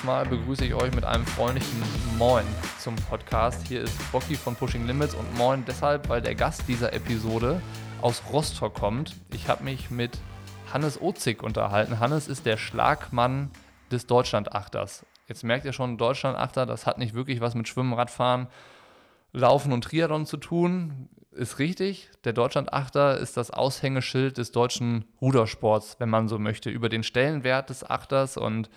dieses Mal begrüße ich euch mit einem freundlichen Moin zum Podcast. Hier ist Bocky von Pushing Limits und Moin deshalb, weil der Gast dieser Episode aus Rostock kommt. Ich habe mich mit Hannes Ozig unterhalten. Hannes ist der Schlagmann des Deutschlandachters. Jetzt merkt ihr schon, Deutschlandachter, das hat nicht wirklich was mit Schwimmen, Radfahren, Laufen und Triathlon zu tun. Ist richtig. Der Deutschlandachter ist das Aushängeschild des deutschen Rudersports, wenn man so möchte, über den Stellenwert des Achters und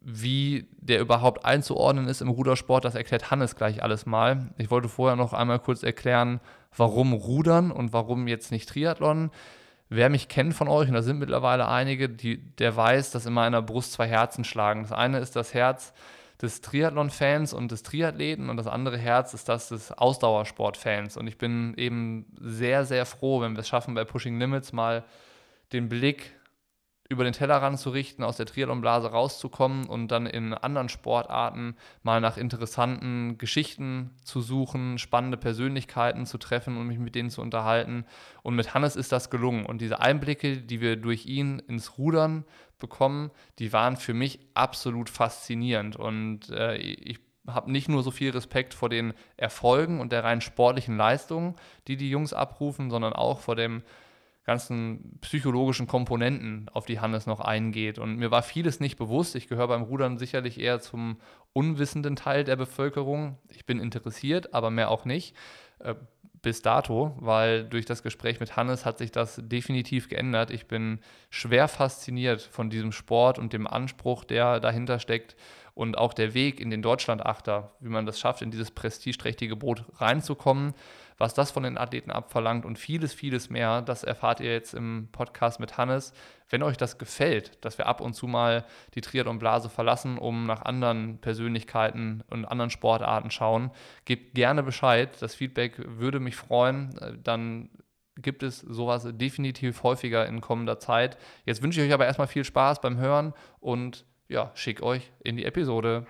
wie der überhaupt einzuordnen ist im Rudersport, das erklärt Hannes gleich alles mal. Ich wollte vorher noch einmal kurz erklären, warum Rudern und warum jetzt nicht Triathlon. Wer mich kennt von euch, und da sind mittlerweile einige, die, der weiß, dass in meiner Brust zwei Herzen schlagen. Das eine ist das Herz des Triathlon-Fans und des Triathleten und das andere Herz ist das des Ausdauersport-Fans. Und ich bin eben sehr, sehr froh, wenn wir es schaffen, bei Pushing Limits mal den Blick über den Tellerrand zu richten, aus der Triathlonblase rauszukommen und dann in anderen Sportarten mal nach interessanten Geschichten zu suchen, spannende Persönlichkeiten zu treffen und mich mit denen zu unterhalten. Und mit Hannes ist das gelungen. Und diese Einblicke, die wir durch ihn ins Rudern bekommen, die waren für mich absolut faszinierend. Und äh, ich habe nicht nur so viel Respekt vor den Erfolgen und der rein sportlichen Leistung, die die Jungs abrufen, sondern auch vor dem ganzen psychologischen Komponenten, auf die Hannes noch eingeht. Und mir war vieles nicht bewusst. Ich gehöre beim Rudern sicherlich eher zum unwissenden Teil der Bevölkerung. Ich bin interessiert, aber mehr auch nicht. Äh, bis dato, weil durch das Gespräch mit Hannes hat sich das definitiv geändert. Ich bin schwer fasziniert von diesem Sport und dem Anspruch, der dahinter steckt und auch der Weg in den Deutschlandachter, wie man das schafft, in dieses prestigeträchtige Boot reinzukommen was das von den Athleten abverlangt und vieles, vieles mehr, das erfahrt ihr jetzt im Podcast mit Hannes. Wenn euch das gefällt, dass wir ab und zu mal die Triathlon-Blase verlassen, um nach anderen Persönlichkeiten und anderen Sportarten schauen, gebt gerne Bescheid. Das Feedback würde mich freuen. Dann gibt es sowas definitiv häufiger in kommender Zeit. Jetzt wünsche ich euch aber erstmal viel Spaß beim Hören und ja, schick euch in die Episode.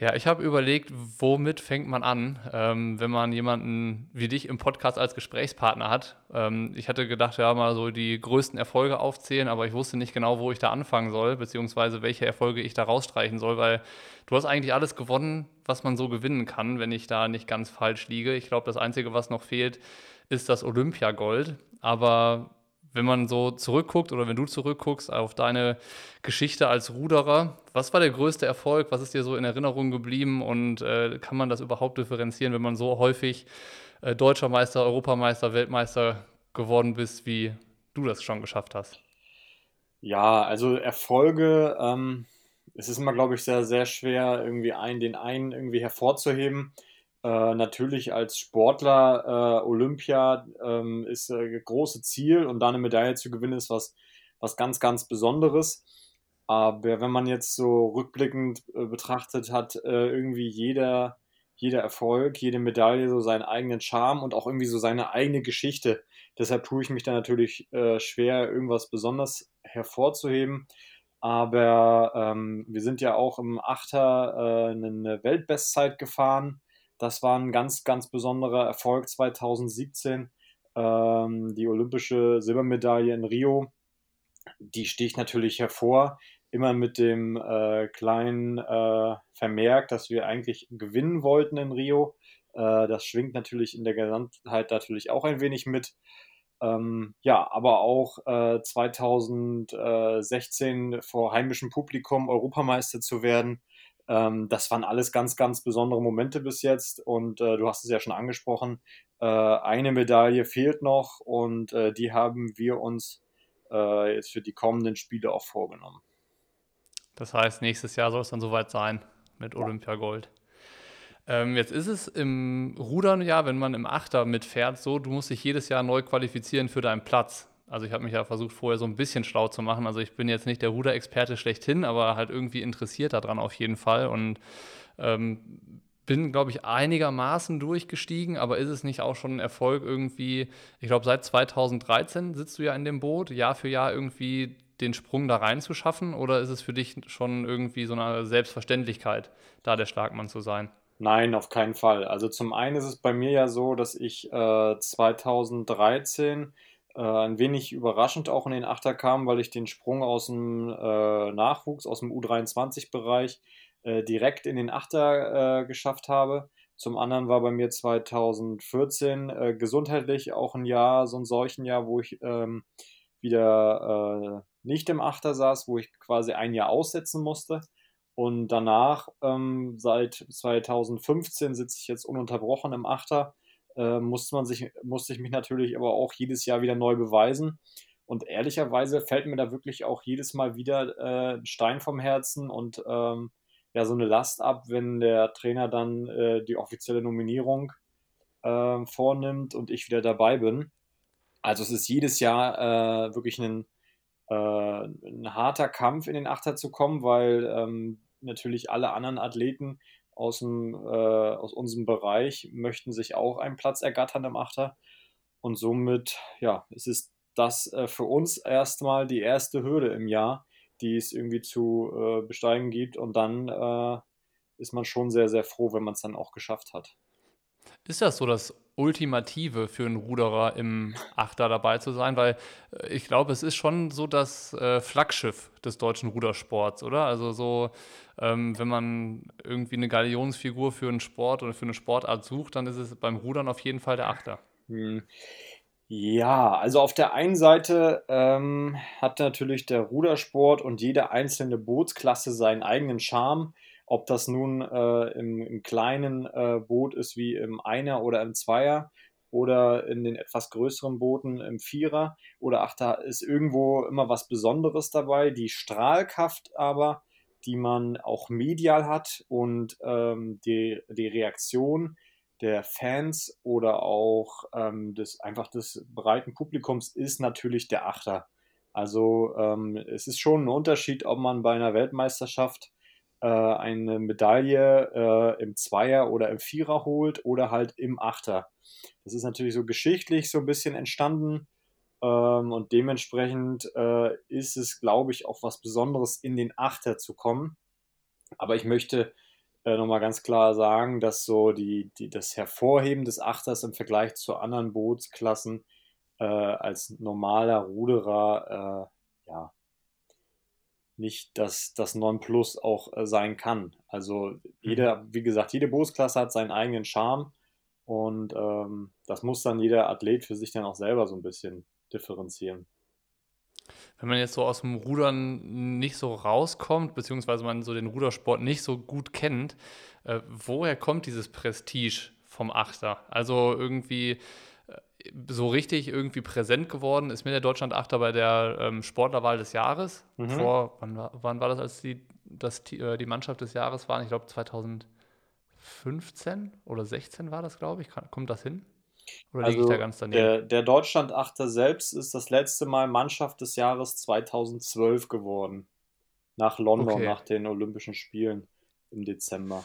Ja, ich habe überlegt, womit fängt man an, ähm, wenn man jemanden wie dich im Podcast als Gesprächspartner hat. Ähm, ich hatte gedacht, ja, mal so die größten Erfolge aufzählen, aber ich wusste nicht genau, wo ich da anfangen soll, beziehungsweise welche Erfolge ich da rausstreichen soll, weil du hast eigentlich alles gewonnen, was man so gewinnen kann, wenn ich da nicht ganz falsch liege. Ich glaube, das Einzige, was noch fehlt, ist das Olympiagold. Aber wenn man so zurückguckt oder wenn du zurückguckst auf deine Geschichte als Ruderer, was war der größte Erfolg? Was ist dir so in Erinnerung geblieben und äh, kann man das überhaupt differenzieren, wenn man so häufig äh, Deutscher Meister, Europameister, Weltmeister geworden bist, wie du das schon geschafft hast? Ja, also Erfolge, ähm, es ist immer, glaube ich, sehr, sehr schwer, irgendwie einen, den einen irgendwie hervorzuheben. Äh, natürlich als Sportler äh, Olympia ähm, ist äh, große Ziel und da eine Medaille zu gewinnen ist was, was ganz, ganz Besonderes. Aber wenn man jetzt so rückblickend äh, betrachtet, hat äh, irgendwie jeder, jeder Erfolg, jede Medaille so seinen eigenen Charme und auch irgendwie so seine eigene Geschichte. Deshalb tue ich mich da natürlich schwer, irgendwas besonders hervorzuheben. Aber ähm, wir sind ja auch im Achter eine Weltbestzeit gefahren das war ein ganz, ganz besonderer Erfolg 2017. Ähm, die olympische Silbermedaille in Rio, die sticht natürlich hervor, immer mit dem äh, kleinen äh, Vermerk, dass wir eigentlich gewinnen wollten in Rio. Äh, das schwingt natürlich in der Gesamtheit natürlich auch ein wenig mit. Ähm, ja, aber auch 2016 äh, vor heimischem Publikum Europameister zu werden, ähm, das waren alles ganz, ganz besondere Momente bis jetzt und äh, du hast es ja schon angesprochen. Äh, eine Medaille fehlt noch und äh, die haben wir uns äh, jetzt für die kommenden Spiele auch vorgenommen. Das heißt, nächstes Jahr soll es dann soweit sein mit ja. Olympiagold. Ähm, jetzt ist es im Rudern ja, wenn man im Achter mitfährt, so, du musst dich jedes Jahr neu qualifizieren für deinen Platz. Also ich habe mich ja versucht, vorher so ein bisschen schlau zu machen. Also ich bin jetzt nicht der Ruderexperte schlechthin, aber halt irgendwie interessiert daran auf jeden Fall. Und ähm, bin, glaube ich, einigermaßen durchgestiegen, aber ist es nicht auch schon ein Erfolg irgendwie, ich glaube, seit 2013 sitzt du ja in dem Boot, Jahr für Jahr irgendwie den Sprung da rein zu schaffen? Oder ist es für dich schon irgendwie so eine Selbstverständlichkeit, da der Schlagmann zu sein? Nein, auf keinen Fall. Also zum einen ist es bei mir ja so, dass ich äh, 2013 Äh, ein wenig überraschend auch in den Achter kam, weil ich den Sprung aus dem äh, Nachwuchs, aus dem U23-Bereich äh, direkt in den Achter äh, geschafft habe. Zum anderen war bei mir 2014 äh, gesundheitlich auch ein Jahr, so ein solchen Jahr, wo ich ähm, wieder äh, nicht im Achter saß, wo ich quasi ein Jahr aussetzen musste. Und danach, ähm, seit 2015, sitze ich jetzt ununterbrochen im Achter. Äh, musste, man sich, musste ich mich natürlich aber auch jedes Jahr wieder neu beweisen. Und ehrlicherweise fällt mir da wirklich auch jedes Mal wieder äh, ein Stein vom Herzen und ähm, ja, so eine Last ab, wenn der Trainer dann äh, die offizielle Nominierung äh, vornimmt und ich wieder dabei bin. Also es ist jedes Jahr äh, wirklich ein, äh, ein harter Kampf in den Achter zu kommen, weil ähm, natürlich alle anderen Athleten aus, dem, äh, aus unserem Bereich möchten sich auch einen Platz ergattern im Achter. Und somit, ja, es ist das äh, für uns erstmal die erste Hürde im Jahr, die es irgendwie zu äh, besteigen gibt. Und dann äh, ist man schon sehr, sehr froh, wenn man es dann auch geschafft hat. Ist das so das Ultimative für einen Ruderer im Achter dabei zu sein? Weil äh, ich glaube, es ist schon so das äh, Flaggschiff des deutschen Rudersports, oder? Also so, ähm, wenn man irgendwie eine Galionsfigur für einen Sport oder für eine Sportart sucht, dann ist es beim Rudern auf jeden Fall der Achter. Hm. Ja, also auf der einen Seite ähm, hat natürlich der Rudersport und jede einzelne Bootsklasse seinen eigenen Charme. Ob das nun äh, im, im, kleinen äh, Boot ist wie im Einer oder im Zweier oder in den etwas größeren Booten im Vierer oder Achter ist irgendwo immer was Besonderes dabei. Die Strahlkraft aber, die man auch medial hat und ähm, die, die Reaktion der Fans oder auch ähm, des, einfach des breiten Publikums ist natürlich der Achter. Also ähm, es ist schon ein Unterschied, ob man bei einer Weltmeisterschaft äh, eine Medaille äh, im Zweier oder im Vierer holt oder halt im Achter. Das ist natürlich so geschichtlich so ein bisschen entstanden ähm, und dementsprechend äh, ist es, glaube ich, auch was Besonderes, in den Achter zu kommen. Aber ich möchte äh, nochmal ganz klar sagen, dass so die, die, das Hervorheben des Achters im Vergleich zu anderen Bootsklassen äh, als normaler Ruderer äh, ja, nicht das, das Nonplus auch äh, sein kann. Also jeder, mhm. wie gesagt, jede Bootsklasse hat seinen eigenen Charme und ähm, das muss dann jeder Athlet für sich dann auch selber so ein bisschen differenzieren. Wenn man jetzt so aus dem Rudern nicht so rauskommt, beziehungsweise man so den Rudersport nicht so gut kennt, äh, woher kommt dieses Prestige vom Achter? Also irgendwie so richtig irgendwie präsent geworden ist mir der Deutschland-Achter bei der ähm, Sportlerwahl des Jahres. Mhm. Vor, wann war, wann war das, als die, das, äh, die Mannschaft des Jahres waren? Ich glaube 2015 oder 16 war das, glaube ich. Kommt das hin? Oder also liege ich da ganz daneben? Der, der Deutschland-Achter selbst ist das letzte Mal Mannschaft des Jahres 2012 geworden. Nach London, okay. nach den Olympischen Spielen im Dezember.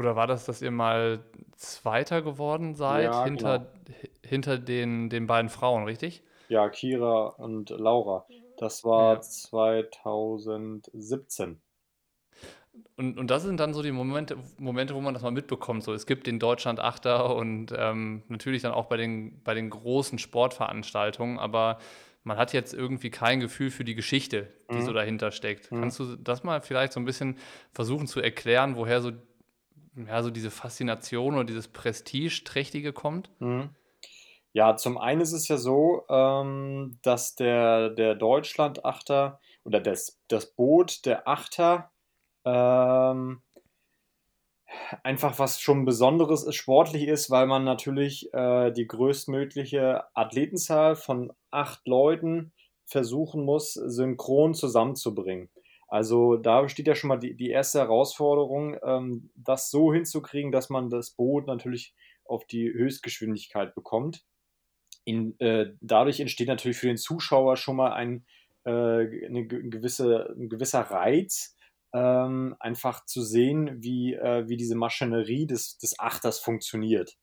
Oder war das, dass ihr mal Zweiter geworden seid ja, hinter, genau. hinter den, den beiden Frauen, richtig? Ja, Kira und Laura. Das war ja. 2017. Und, und das sind dann so die Momente, Momente, wo man das mal mitbekommt. So, es gibt den Deutschland-Achter und ähm, natürlich dann auch bei den, bei den großen Sportveranstaltungen, aber man hat jetzt irgendwie kein Gefühl für die Geschichte, die mhm. so dahinter steckt. Mhm. Kannst du das mal vielleicht so ein bisschen versuchen zu erklären, woher so ja, so diese Faszination oder dieses Prestigeträchtige kommt? Mhm. Ja, zum einen ist es ja so, ähm, dass der, der Deutschland-Achter oder das, das Boot der Achter ähm, einfach was schon Besonderes ist, sportlich ist, weil man natürlich äh, die größtmögliche Athletenzahl von acht Leuten versuchen muss, synchron zusammenzubringen. Also da besteht ja schon mal die, die erste Herausforderung, ähm, das so hinzukriegen, dass man das Boot natürlich auf die Höchstgeschwindigkeit bekommt. In, äh, dadurch entsteht natürlich für den Zuschauer schon mal ein, äh, eine gewisse, ein gewisser Reiz, ähm, einfach zu sehen, wie, äh, wie diese Maschinerie des, des Achters funktioniert.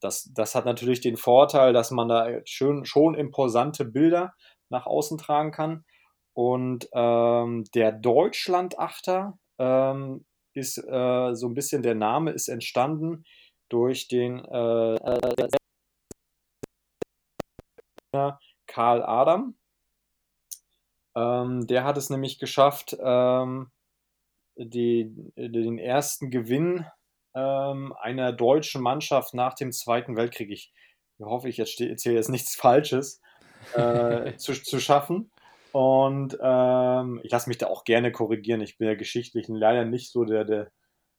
Das, das hat natürlich den Vorteil, dass man da schön, schon imposante Bilder nach außen tragen kann. Und ähm, der Deutschlandachter ähm, ist äh, so ein bisschen, der Name ist entstanden durch den äh, Karl Adam. Ähm, der hat es nämlich geschafft, ähm, die, den ersten Gewinn ähm, einer deutschen Mannschaft nach dem Zweiten Weltkrieg, ich hoffe, ich erzähle jetzt nichts Falsches, äh, zu, zu schaffen. Und ähm, ich lasse mich da auch gerne korrigieren. Ich bin ja geschichtlich leider nicht so der, der,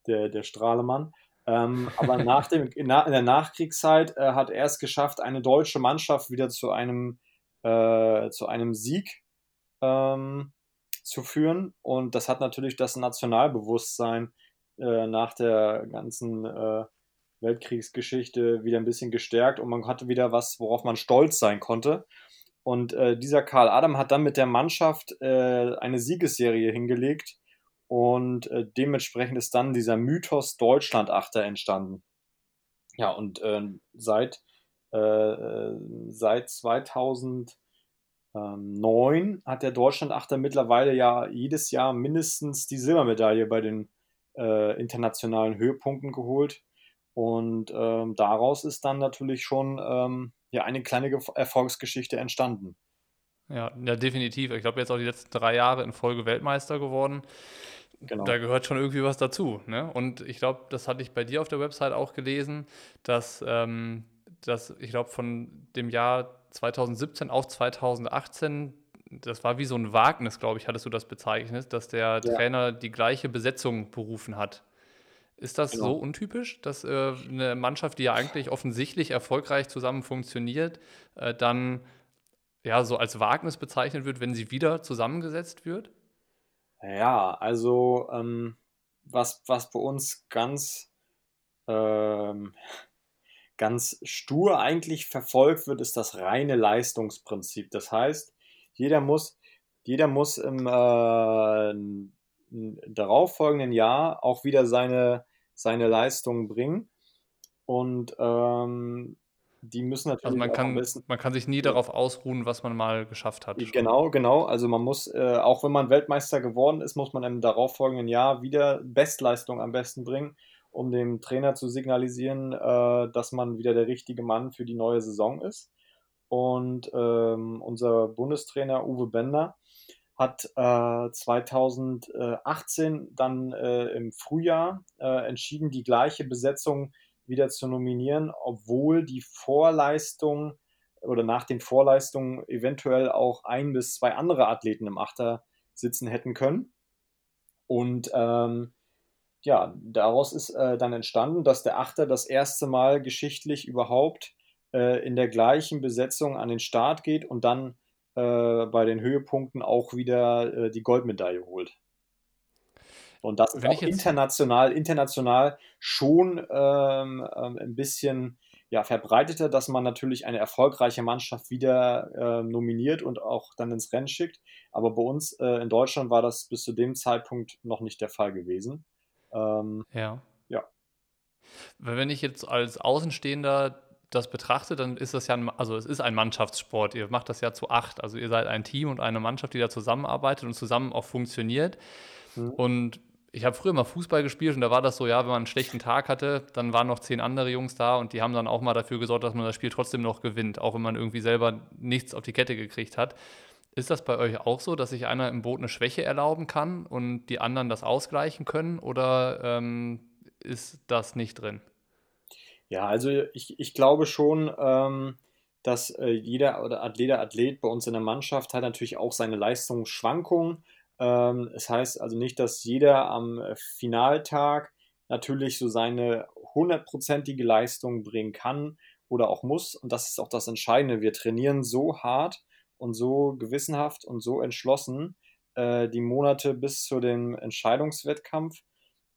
der, der Strahlemann. Ähm, aber nach dem, in, der Nachkriegszeit äh, hat er es geschafft, eine deutsche Mannschaft wieder zu einem, äh, zu einem Sieg ähm, zu führen. Und das hat natürlich das Nationalbewusstsein äh, nach der ganzen äh, Weltkriegsgeschichte wieder ein bisschen gestärkt und man hatte wieder was, worauf man stolz sein konnte. Und äh, dieser Karl Adam hat dann mit der Mannschaft äh, eine Siegesserie hingelegt und äh, dementsprechend ist dann dieser Mythos Deutschland-Achter entstanden. Ja, und äh, seit, äh, seit 2009 hat der Deutschland-Achter mittlerweile ja jedes Jahr mindestens die Silbermedaille bei den äh, internationalen Höhepunkten geholt. Und ähm, daraus ist dann natürlich schon ähm, ja, eine kleine Erfolgsgeschichte entstanden. Ja, ja, definitiv. Ich glaube, jetzt auch die letzten drei Jahre in Folge Weltmeister geworden. Genau. Da gehört schon irgendwie was dazu. Ne? Und ich glaube, das hatte ich bei dir auf der Website auch gelesen, dass, ähm, dass ich glaube, von dem Jahr 2017 auf 2018, das war wie so ein Wagnis, glaube ich, hattest du das bezeichnet, dass der ja. Trainer die gleiche Besetzung berufen hat. Ist das genau. so untypisch, dass äh, eine Mannschaft, die ja eigentlich offensichtlich erfolgreich zusammen funktioniert, äh, dann ja so als Wagnis bezeichnet wird, wenn sie wieder zusammengesetzt wird? Ja, also ähm, was, was bei uns ganz, ähm, ganz stur eigentlich verfolgt wird, ist das reine Leistungsprinzip. Das heißt, jeder muss, jeder muss im äh, darauffolgenden Jahr auch wieder seine, seine Leistungen bringen. Und ähm, die müssen natürlich. Also man kann, wissen, man kann sich nie darauf ausruhen, was man mal geschafft hat. Genau, genau. Also man muss, äh, auch wenn man Weltmeister geworden ist, muss man im darauffolgenden Jahr wieder Bestleistung am besten bringen, um dem Trainer zu signalisieren, äh, dass man wieder der richtige Mann für die neue Saison ist. Und ähm, unser Bundestrainer Uwe Bender hat äh, 2018 dann äh, im Frühjahr äh, entschieden, die gleiche Besetzung wieder zu nominieren, obwohl die Vorleistung oder nach den Vorleistungen eventuell auch ein bis zwei andere Athleten im Achter sitzen hätten können. Und ähm, ja, daraus ist äh, dann entstanden, dass der Achter das erste Mal geschichtlich überhaupt äh, in der gleichen Besetzung an den Start geht und dann äh, bei den Höhepunkten auch wieder äh, die Goldmedaille holt. Und das ist auch international, international schon ähm, ähm, ein bisschen ja, verbreiteter, dass man natürlich eine erfolgreiche Mannschaft wieder äh, nominiert und auch dann ins Rennen schickt. Aber bei uns äh, in Deutschland war das bis zu dem Zeitpunkt noch nicht der Fall gewesen. Ähm, ja. Ja. Wenn ich jetzt als Außenstehender das betrachtet, dann ist das ja, ein, also es ist ein Mannschaftssport. Ihr macht das ja zu acht. Also ihr seid ein Team und eine Mannschaft, die da zusammenarbeitet und zusammen auch funktioniert. Mhm. Und ich habe früher mal Fußball gespielt und da war das so, ja, wenn man einen schlechten Tag hatte, dann waren noch zehn andere Jungs da und die haben dann auch mal dafür gesorgt, dass man das Spiel trotzdem noch gewinnt, auch wenn man irgendwie selber nichts auf die Kette gekriegt hat. Ist das bei euch auch so, dass sich einer im Boot eine Schwäche erlauben kann und die anderen das ausgleichen können oder ähm, ist das nicht drin? Ja, also ich, ich glaube schon, ähm, dass äh, jeder oder jeder Athlet bei uns in der Mannschaft hat natürlich auch seine Leistungsschwankungen. Ähm, es heißt also nicht, dass jeder am äh, Finaltag natürlich so seine hundertprozentige Leistung bringen kann oder auch muss. Und das ist auch das Entscheidende. Wir trainieren so hart und so gewissenhaft und so entschlossen äh, die Monate bis zu dem Entscheidungswettkampf,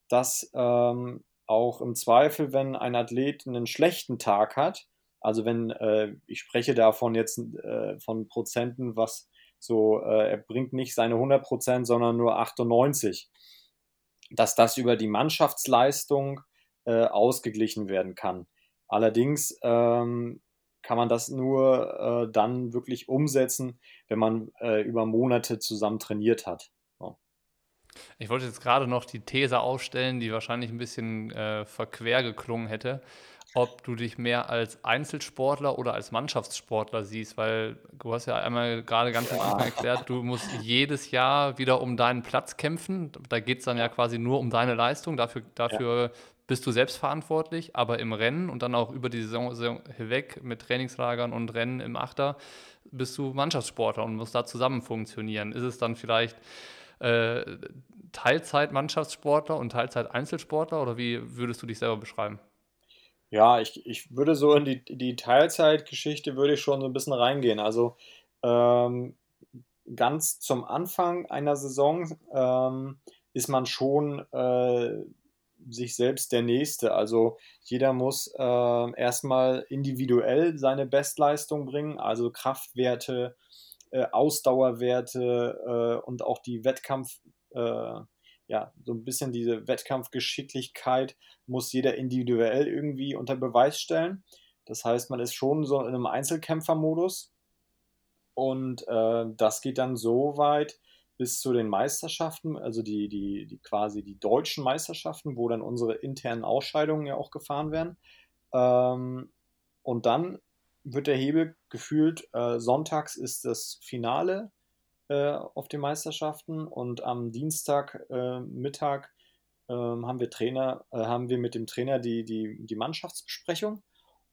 dass ähm, auch im Zweifel, wenn ein Athlet einen schlechten Tag hat, also wenn, äh, ich spreche davon jetzt äh, von Prozenten, was so, äh, er bringt nicht seine 100 Prozent, sondern nur 98, dass das über die Mannschaftsleistung äh, ausgeglichen werden kann. Allerdings ähm, kann man das nur äh, dann wirklich umsetzen, wenn man äh, über Monate zusammen trainiert hat. Ich wollte jetzt gerade noch die These aufstellen, die wahrscheinlich ein bisschen äh, verquer geklungen hätte. ob du dich mehr als Einzelsportler oder als Mannschaftssportler siehst, weil du hast ja einmal gerade ganz am Anfang erklärt, du musst jedes Jahr wieder um deinen Platz kämpfen. Da geht es dann ja quasi nur um deine Leistung. Dafür, dafür ja. bist du selbst verantwortlich, aber im Rennen und dann auch über die Saison, Saison hinweg mit Trainingslagern und Rennen im Achter bist du Mannschaftssportler und musst da zusammen funktionieren. Ist es dann vielleicht äh, Teilzeit-Mannschaftssportler und Teilzeit-Einzelsportler oder wie würdest du dich selber beschreiben? Ja, ich, ich würde so in die, die Teilzeitgeschichte würde ich schon so ein bisschen reingehen. Also ähm, ganz zum Anfang einer Saison ähm, ist man schon äh, sich selbst der Nächste. Also jeder muss äh, erstmal individuell seine Bestleistung bringen, also Kraftwerte, äh, Ausdauerwerte äh, und auch die Wettkampf, äh, ja, so ein bisschen diese Wettkampfgeschicklichkeit muss jeder individuell irgendwie unter Beweis stellen. Das heißt, man ist schon so in einem Einzelkämpfermodus. Und äh, das geht dann so weit bis zu den Meisterschaften, also die, die, die quasi die deutschen Meisterschaften, wo dann unsere internen Ausscheidungen ja auch gefahren werden. Ähm, und dann wird der Hebel gefühlt, äh, sonntags ist das Finale äh, auf den Meisterschaften und am Dienstag äh, Mittag ähm, haben wir Trainer, äh, haben wir mit dem Trainer die, die, die Mannschaftsbesprechung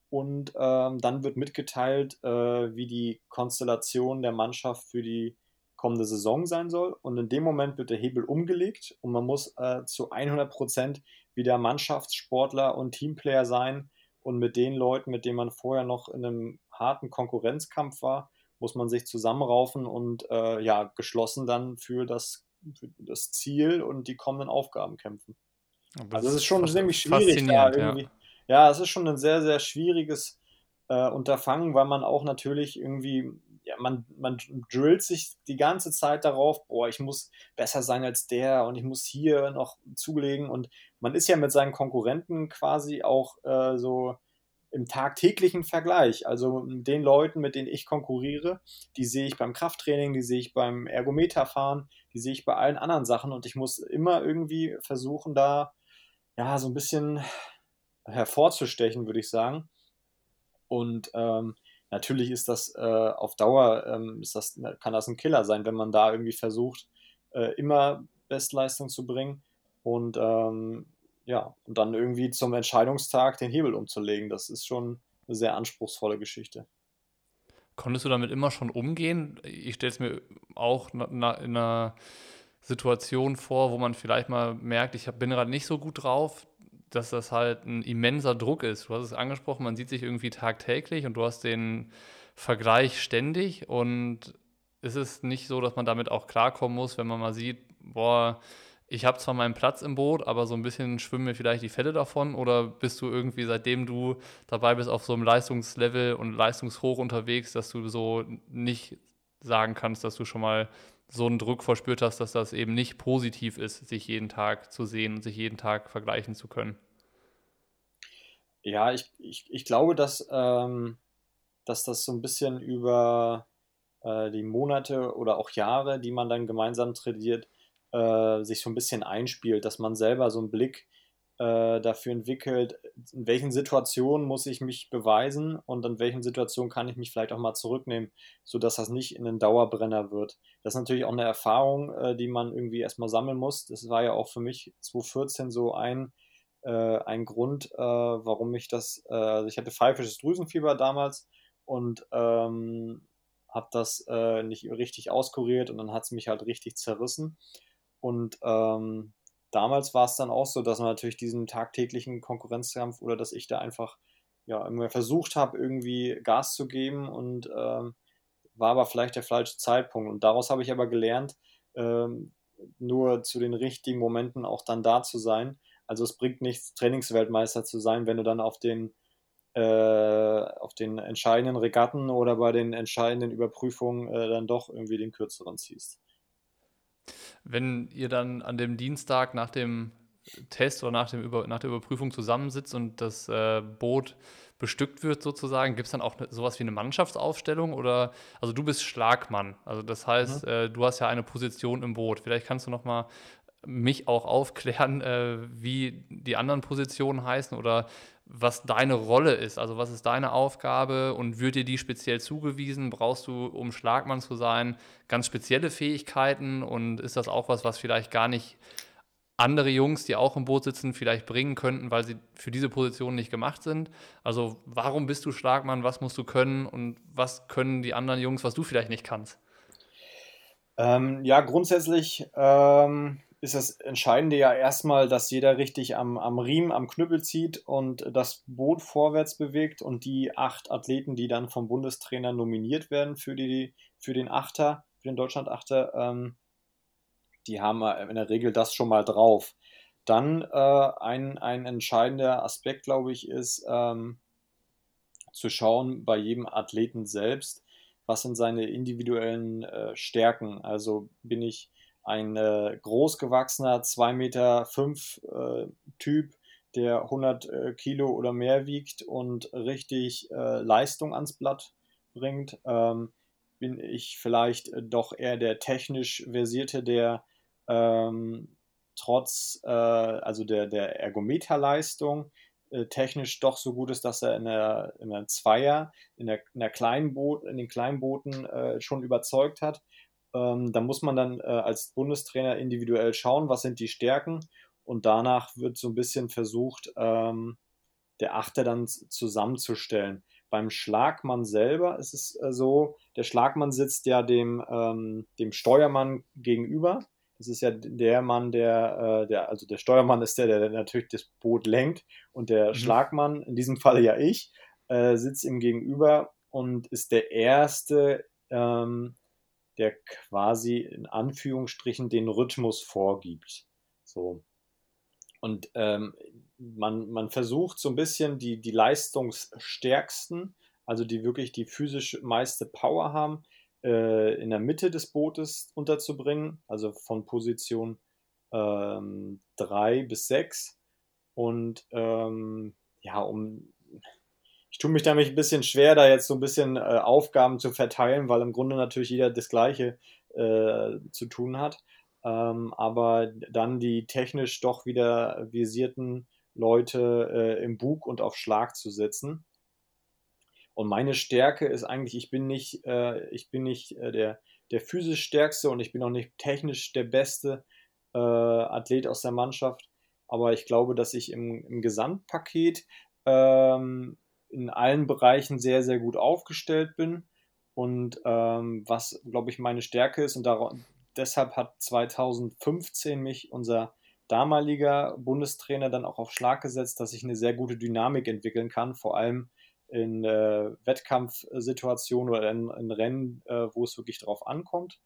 und ähm, dann wird mitgeteilt, äh, wie die Konstellation der Mannschaft für die kommende Saison sein soll. Und in dem Moment wird der Hebel umgelegt und man muss äh, zu 100 Prozent wieder Mannschaftssportler und Teamplayer sein. Und mit den Leuten, mit denen man vorher noch in einem harten Konkurrenzkampf war, muss man sich zusammenraufen und äh, ja, geschlossen dann für das, für das Ziel und die kommenden Aufgaben kämpfen. Aber also es ist schon ziemlich schwierig da irgendwie. Ja. ja, es ist schon ein sehr, sehr schwieriges äh, Unterfangen, weil man auch natürlich irgendwie, ja, man, man drillt sich die ganze Zeit darauf, boah, ich muss besser sein als der und ich muss hier noch zulegen und man ist ja mit seinen Konkurrenten quasi auch äh, so im tagtäglichen Vergleich. Also den Leuten, mit denen ich konkurriere, die sehe ich beim Krafttraining, die sehe ich beim Ergometerfahren, die sehe ich bei allen anderen Sachen und ich muss immer irgendwie versuchen, da ja so ein bisschen hervorzustechen, würde ich sagen. Und ähm, natürlich ist das äh, auf Dauer, ähm, ist das, kann das ein Killer sein, wenn man da irgendwie versucht, äh, immer Bestleistung zu bringen. Und ähm, ja, und dann irgendwie zum Entscheidungstag den Hebel umzulegen, das ist schon eine sehr anspruchsvolle Geschichte. Konntest du damit immer schon umgehen? Ich stelle es mir auch in einer Situation vor, wo man vielleicht mal merkt, ich bin gerade nicht so gut drauf, dass das halt ein immenser Druck ist. Du hast es angesprochen, man sieht sich irgendwie tagtäglich und du hast den Vergleich ständig und ist es nicht so, dass man damit auch klarkommen muss, wenn man mal sieht, boah, ich habe zwar meinen Platz im Boot, aber so ein bisschen schwimmen mir vielleicht die Fälle davon? Oder bist du irgendwie, seitdem du dabei bist, auf so einem Leistungslevel und leistungshoch unterwegs, dass du so nicht sagen kannst, dass du schon mal so einen Druck verspürt hast, dass das eben nicht positiv ist, sich jeden Tag zu sehen und sich jeden Tag vergleichen zu können? Ja, ich, ich, ich glaube, dass, ähm, dass das so ein bisschen über äh, die Monate oder auch Jahre, die man dann gemeinsam trainiert, äh, sich so ein bisschen einspielt, dass man selber so einen Blick äh, dafür entwickelt, in welchen Situationen muss ich mich beweisen und in welchen Situationen kann ich mich vielleicht auch mal zurücknehmen, sodass das nicht in einen Dauerbrenner wird. Das ist natürlich auch eine Erfahrung, äh, die man irgendwie erstmal sammeln muss. Das war ja auch für mich 2014 so ein, äh, ein Grund, äh, warum ich das, äh, also ich hatte pfeifisches Drüsenfieber damals und ähm, habe das nicht richtig auskuriert und dann hat es mich halt richtig zerrissen. Und ähm, damals war es dann auch so, dass man natürlich diesen tagtäglichen Konkurrenzkampf oder dass ich da einfach ja immer versucht habe, irgendwie Gas zu geben und ähm, war aber vielleicht der falsche Zeitpunkt. Und daraus habe ich aber gelernt, ähm, nur zu den richtigen Momenten auch dann da zu sein. Also es bringt nichts, Trainingsweltmeister zu sein, wenn du dann auf den äh, auf den entscheidenden Regatten oder bei den entscheidenden Überprüfungen äh, dann doch irgendwie den kürzeren ziehst wenn ihr dann an dem Dienstag nach dem Test oder nach, dem Über, nach der Überprüfung zusammensitzt und das äh, Boot bestückt wird sozusagen, gibt es dann auch ne, sowas wie eine Mannschaftsaufstellung oder, also du bist Schlagmann, also das heißt, mhm. äh, du hast ja eine Position im Boot. Vielleicht kannst du noch mal mich auch aufklären, äh, wie die anderen Positionen heißen oder was deine Rolle ist. Also was ist deine Aufgabe und wird dir die speziell zugewiesen? Brauchst du, um Schlagmann zu sein, ganz spezielle Fähigkeiten und ist das auch was, was vielleicht gar nicht andere Jungs, die auch im Boot sitzen, vielleicht bringen könnten, weil sie für diese Position nicht gemacht sind? Also warum bist du Schlagmann? Was musst du können und was können die anderen Jungs, was du vielleicht nicht kannst? Ähm, ja, grundsätzlich ähm, ist das Entscheidende ja erstmal, dass jeder richtig am, am Riemen, am Knüppel zieht und das Boot vorwärts bewegt und die acht Athleten, die dann vom Bundestrainer nominiert werden für, die, für den Achter, für den Deutschland-Achter, ähm, die haben in der Regel das schon mal drauf. Dann äh, ein, ein entscheidender Aspekt, glaube ich, ist ähm, zu schauen bei jedem Athleten selbst, was sind seine individuellen äh, Stärken. Also bin ich ein äh, großgewachsener 2,5 Meter fünf, äh, Typ, der 100 äh, Kilo oder mehr wiegt und richtig äh, Leistung ans Blatt bringt. Ähm, bin ich vielleicht doch eher der technisch versierte, der ähm, trotz äh, also der, der Ergometerleistung äh, technisch doch so gut ist, dass er in der, in der Zweier, in, der, in, der kleinen Boot, in den kleinen Booten äh, schon überzeugt hat. Ähm, da muss man dann äh, als Bundestrainer individuell schauen, was sind die Stärken und danach wird so ein bisschen versucht, ähm, der Achter dann zusammenzustellen. Beim Schlagmann selber ist es äh, so, der Schlagmann sitzt ja dem, ähm, dem Steuermann gegenüber. Das ist ja der Mann, der, äh, der, also der Steuermann ist der, der natürlich das Boot lenkt und der mhm. Schlagmann, in diesem Falle ja ich, äh, sitzt ihm gegenüber und ist der Erste, ähm, der quasi in Anführungsstrichen den Rhythmus vorgibt. So. Und ähm, man, man versucht so ein bisschen die, die Leistungsstärksten, also die wirklich die physisch meiste Power haben, äh, in der Mitte des Bootes unterzubringen, also von Position 3 ähm, bis 6. Und ähm, ja, um ich tue mich damit ein bisschen schwer, da jetzt so ein bisschen äh, Aufgaben zu verteilen, weil im Grunde natürlich jeder das Gleiche äh, zu tun hat. Ähm, aber dann die technisch doch wieder visierten Leute äh, im Bug und auf Schlag zu setzen. Und meine Stärke ist eigentlich, ich bin nicht, äh, ich bin nicht äh, der, der physisch stärkste und ich bin auch nicht technisch der beste äh, Athlet aus der Mannschaft. Aber ich glaube, dass ich im, im Gesamtpaket ähm, in allen Bereichen sehr, sehr gut aufgestellt bin. Und ähm, was, glaube ich, meine Stärke ist, und deshalb hat 2015 mich unser damaliger Bundestrainer dann auch auf Schlag gesetzt, dass ich eine sehr gute Dynamik entwickeln kann, vor allem in äh, Wettkampfsituationen oder in, in Rennen, äh, wo es wirklich drauf ankommt.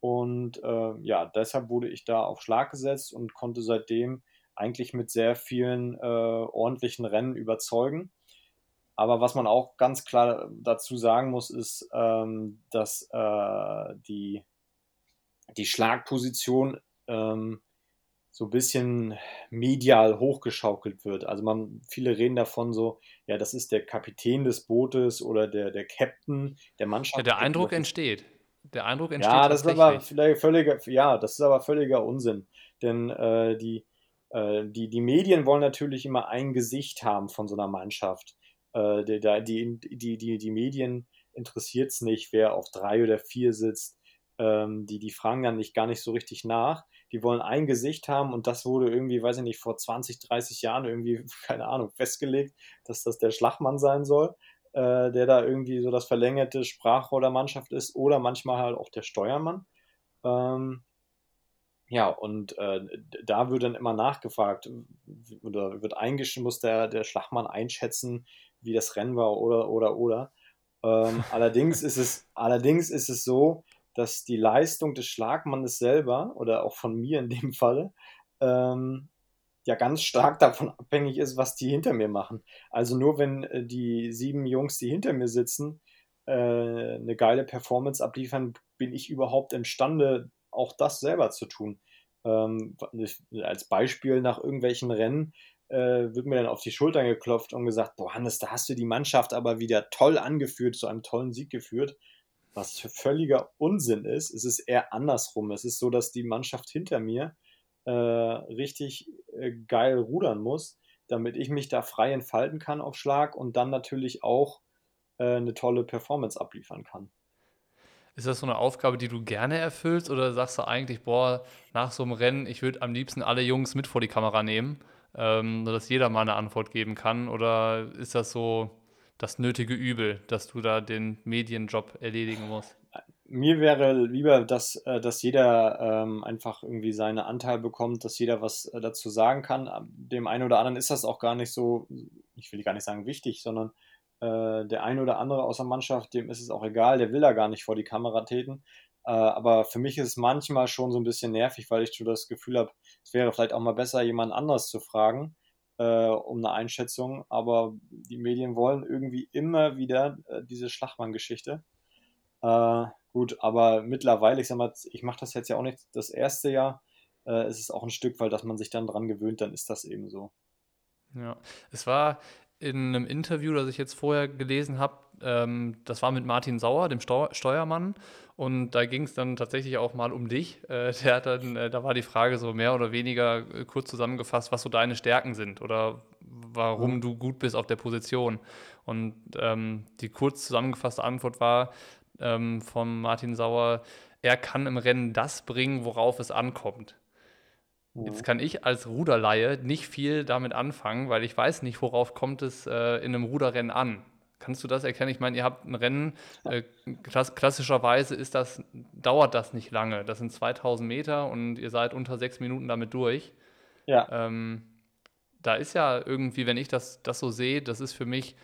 Und äh, ja, deshalb wurde ich da auf Schlag gesetzt und konnte seitdem eigentlich mit sehr vielen äh, ordentlichen Rennen überzeugen. Aber was man auch ganz klar dazu sagen muss, ist, ähm, dass äh, die, die Schlagposition ähm, so ein bisschen medial hochgeschaukelt wird. Also man, viele reden davon so, ja, das ist der Kapitän des Bootes oder der, der Captain der Mannschaft. Ja, der Eindruck entsteht. Der Eindruck entsteht. Ja, das ist aber völliger, ja, das ist aber völliger Unsinn. Denn äh, die, äh, die, die Medien wollen natürlich immer ein Gesicht haben von so einer Mannschaft. Äh, die, die, die, die, die Medien interessiert es nicht, wer auf drei oder vier sitzt. Ähm, die, die fragen dann nicht gar nicht so richtig nach. Die wollen ein Gesicht haben und das wurde irgendwie, weiß ich nicht, vor 20, 30 Jahren irgendwie, keine Ahnung, festgelegt, dass das der Schlachmann sein soll, äh, der da irgendwie so das verlängerte Sprachrohr der Mannschaft ist oder manchmal halt auch der Steuermann. Ähm, ja, und äh, da wird dann immer nachgefragt oder wird eingeschrieben, muss der, der Schlachmann einschätzen, wie das Rennen war oder, oder, oder. Ähm, allerdings, ist es, allerdings ist es so, dass die Leistung des Schlagmannes selber oder auch von mir in dem Falle ähm, ja ganz stark davon abhängig ist, was die hinter mir machen. Also nur wenn äh, die sieben Jungs, die hinter mir sitzen, äh, eine geile Performance abliefern, bin ich überhaupt imstande, auch das selber zu tun. Ähm, als Beispiel nach irgendwelchen Rennen äh, wird mir dann auf die Schultern geklopft und gesagt, boah Hannes, da hast du die Mannschaft aber wieder toll angeführt, zu einem tollen Sieg geführt. Was völliger Unsinn ist, es ist eher andersrum. Es ist so, dass die Mannschaft hinter mir äh, richtig äh, geil rudern muss, damit ich mich da frei entfalten kann auf Schlag und dann natürlich auch äh, eine tolle Performance abliefern kann. Ist das so eine Aufgabe, die du gerne erfüllst oder sagst du eigentlich, boah, nach so einem Rennen, ich würde am liebsten alle Jungs mit vor die Kamera nehmen, ähm, sodass jeder mal eine Antwort geben kann? Oder ist das so das nötige Übel, dass du da den Medienjob erledigen musst? Mir wäre lieber, dass, äh, dass jeder ähm, einfach irgendwie seinen Anteil bekommt, dass jeder was äh, dazu sagen kann. Dem einen oder anderen ist das auch gar nicht so, ich will gar nicht sagen wichtig, sondern äh, der eine oder andere aus der Mannschaft, dem ist es auch egal, der will da gar nicht vor die Kamera treten. Äh, aber für mich ist es manchmal schon so ein bisschen nervig, weil ich so das Gefühl habe, es wäre vielleicht auch mal besser, jemand anderes zu fragen äh, um eine Einschätzung. Aber die Medien wollen irgendwie immer wieder äh, diese Schlachmann-Geschichte. Äh, gut, aber mittlerweile, ich sag mal, ich mache das jetzt ja auch nicht das erste Jahr. Äh, es ist auch ein Stück, weil dass man sich dann dran gewöhnt, dann ist das eben so. Ja, es war in einem Interview, das ich jetzt vorher gelesen habe, ähm, das war mit Martin Sauer, dem Steu Steuermann. Und da ging es dann tatsächlich auch mal um dich. Äh, der hat dann, äh, da war die Frage so mehr oder weniger äh, kurz zusammengefasst, was so deine Stärken sind oder warum mhm. du gut bist auf der Position. Und ähm, die kurz zusammengefasste Antwort war ähm, von Martin Sauer, er kann im Rennen das bringen, worauf es ankommt. Jetzt mhm. kann ich als Ruderlaie nicht viel damit anfangen, weil ich weiß nicht, worauf kommt es äh, in einem Ruderrennen an. Kannst du das erkennen? Ich meine, ihr habt ein Rennen, äh, klass klassischerweise ist das, dauert das nicht lange. Das sind 2000 Meter und ihr seid unter sechs Minuten damit durch. Ja. Ähm, da ist ja irgendwie, wenn ich das, das so sehe, das ist für mich,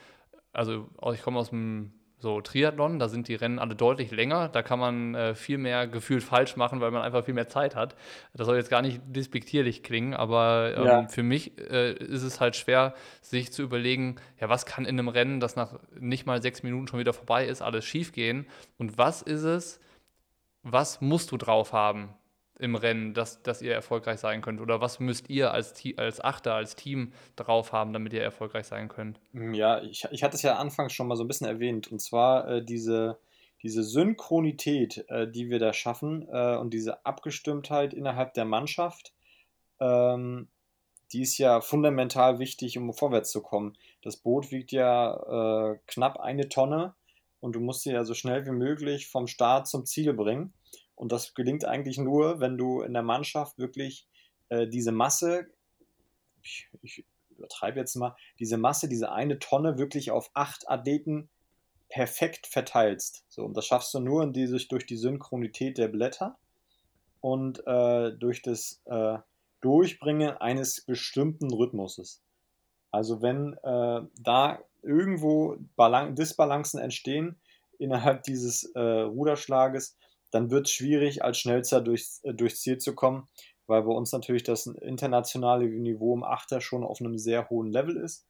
also ich komme aus dem so Triathlon, da sind die Rennen alle deutlich länger, da kann man äh, viel mehr gefühlt falsch machen, weil man einfach viel mehr Zeit hat. Das soll jetzt gar nicht despektierlich klingen, aber ähm, ja. für mich äh, ist es halt schwer, sich zu überlegen, ja, was kann in einem Rennen, das nach nicht mal sechs Minuten schon wieder vorbei ist, alles schiefgehen und was ist es, was musst du drauf haben? Im Rennen, dass, dass ihr erfolgreich sein könnt? Oder was müsst ihr als, als Achter, als Team drauf haben, damit ihr erfolgreich sein könnt? Mm, ja, ich, ich hatte es ja anfangs schon mal so ein bisschen erwähnt. Und zwar äh, diese, diese Synchronität, äh, die wir da schaffen äh, und diese Abgestimmtheit innerhalb der Mannschaft, ähm, die ist ja fundamental wichtig, um vorwärts zu kommen. Das Boot wiegt ja äh, knapp eine Tonne und du musst sie ja so schnell wie möglich vom Start zum Ziel bringen. Und das gelingt eigentlich nur, wenn du in der Mannschaft wirklich äh, diese Masse, ich, ich übertreibe jetzt mal, diese Masse, diese eine Tonne wirklich auf acht Athleten perfekt verteilst. So, und das schaffst du nur die, durch die Synchronität der Blätter und äh, durch das äh, Durchbringen eines bestimmten Rhythmuses. Also wenn äh, da irgendwo Balan Disbalancen entstehen innerhalb dieses äh, Ruderschlages, dann wird es schwierig, als Schnellster durchs, äh, durchs Ziel zu kommen, weil bei uns natürlich das internationale Niveau im Achter schon auf einem sehr hohen Level ist.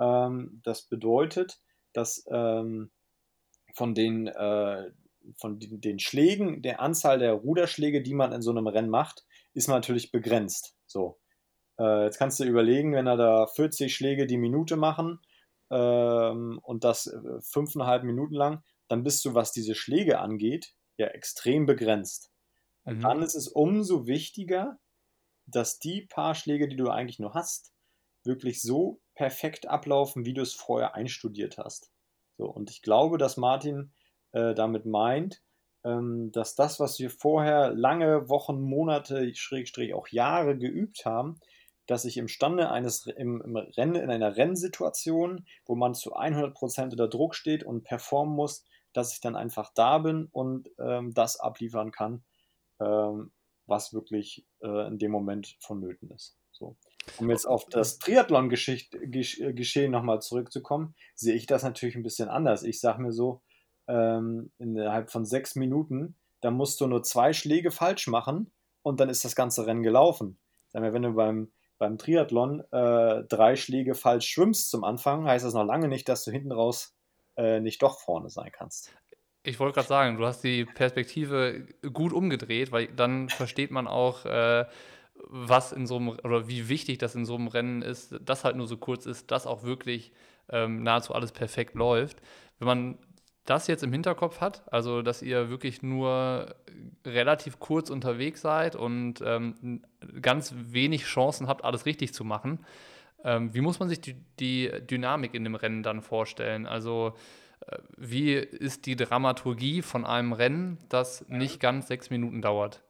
Ähm, das bedeutet, dass ähm, von den, äh, von den, den, Schlägen, der Anzahl der Ruderschläge, die man in so einem Rennen macht, ist man natürlich begrenzt. So. Äh, jetzt kannst du überlegen, wenn er da 40 Schläge die Minute machen ähm, und das äh, fünfeinhalb Minuten lang, dann bist du, was diese Schläge angeht, ja extrem begrenzt. Und mhm. dann ist es umso wichtiger, dass die paar Schläge, die du eigentlich nur hast, wirklich so perfekt ablaufen, wie du es vorher einstudiert hast. So, und ich glaube, dass Martin äh, damit meint, ähm, dass das, was wir vorher lange Wochen, Monate, Schrägstrich auch Jahre geübt haben, dass ich imstande eines im, im Rennen, in einer Rennsituation, wo man zu 100% unter Druck steht und performen muss, dass ich dann einfach da bin und ähm, das abliefern kann, ähm, was wirklich äh, in dem Moment vonnöten ist. So. Um jetzt auf das Triathlon-Geschehen nochmal zurückzukommen, sehe ich das natürlich ein bisschen anders. Ich sage mir so, ähm, innerhalb von sechs Minuten, da musst du nur zwei Schläge falsch machen und dann ist das ganze Rennen gelaufen. Sag mal, wenn du beim, beim Triathlon äh, drei Schläge falsch schwimmst zum Anfang, heißt das noch lange nicht, dass du hinten raus äh, nicht doch vorne sein kannst. Ich wollte gerade sagen, du hast die Perspektive gut umgedreht, weil dann versteht man auch, äh, was in so einem oder wie wichtig das in so einem Rennen ist, dass halt nur so kurz ist, dass auch wirklich ähm, nahezu alles perfekt läuft. Wenn man das jetzt im Hinterkopf hat, also dass ihr wirklich nur relativ kurz unterwegs seid und ähm, ganz wenig Chancen habt, alles richtig zu machen, Ähm, wie muss man sich die, die, Dynamik in dem Rennen dann vorstellen? Also äh, wie ist die Dramaturgie von einem Rennen, das nicht ganz sechs Minuten dauert?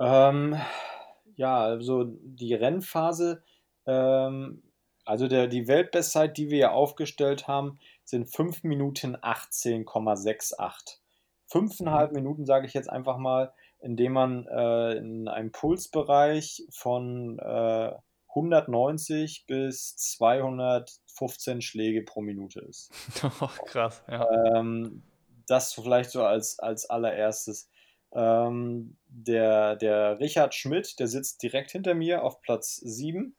Ähm, ja, also die Rennphase, ähm, also der, die Weltbestzeit, die wir ja aufgestellt haben, sind 5 Minuten 18,68. Fünfeinhalb mhm. Minuten sage ich jetzt einfach mal, indem man äh, in einem Pulsbereich von äh, 190 bis 215 Schläge pro Minute ist. Oh, krass, ja. Ähm, das vielleicht so als, als allererstes. Ähm, der, der Richard Schmidt, der sitzt direkt hinter mir auf Platz 7.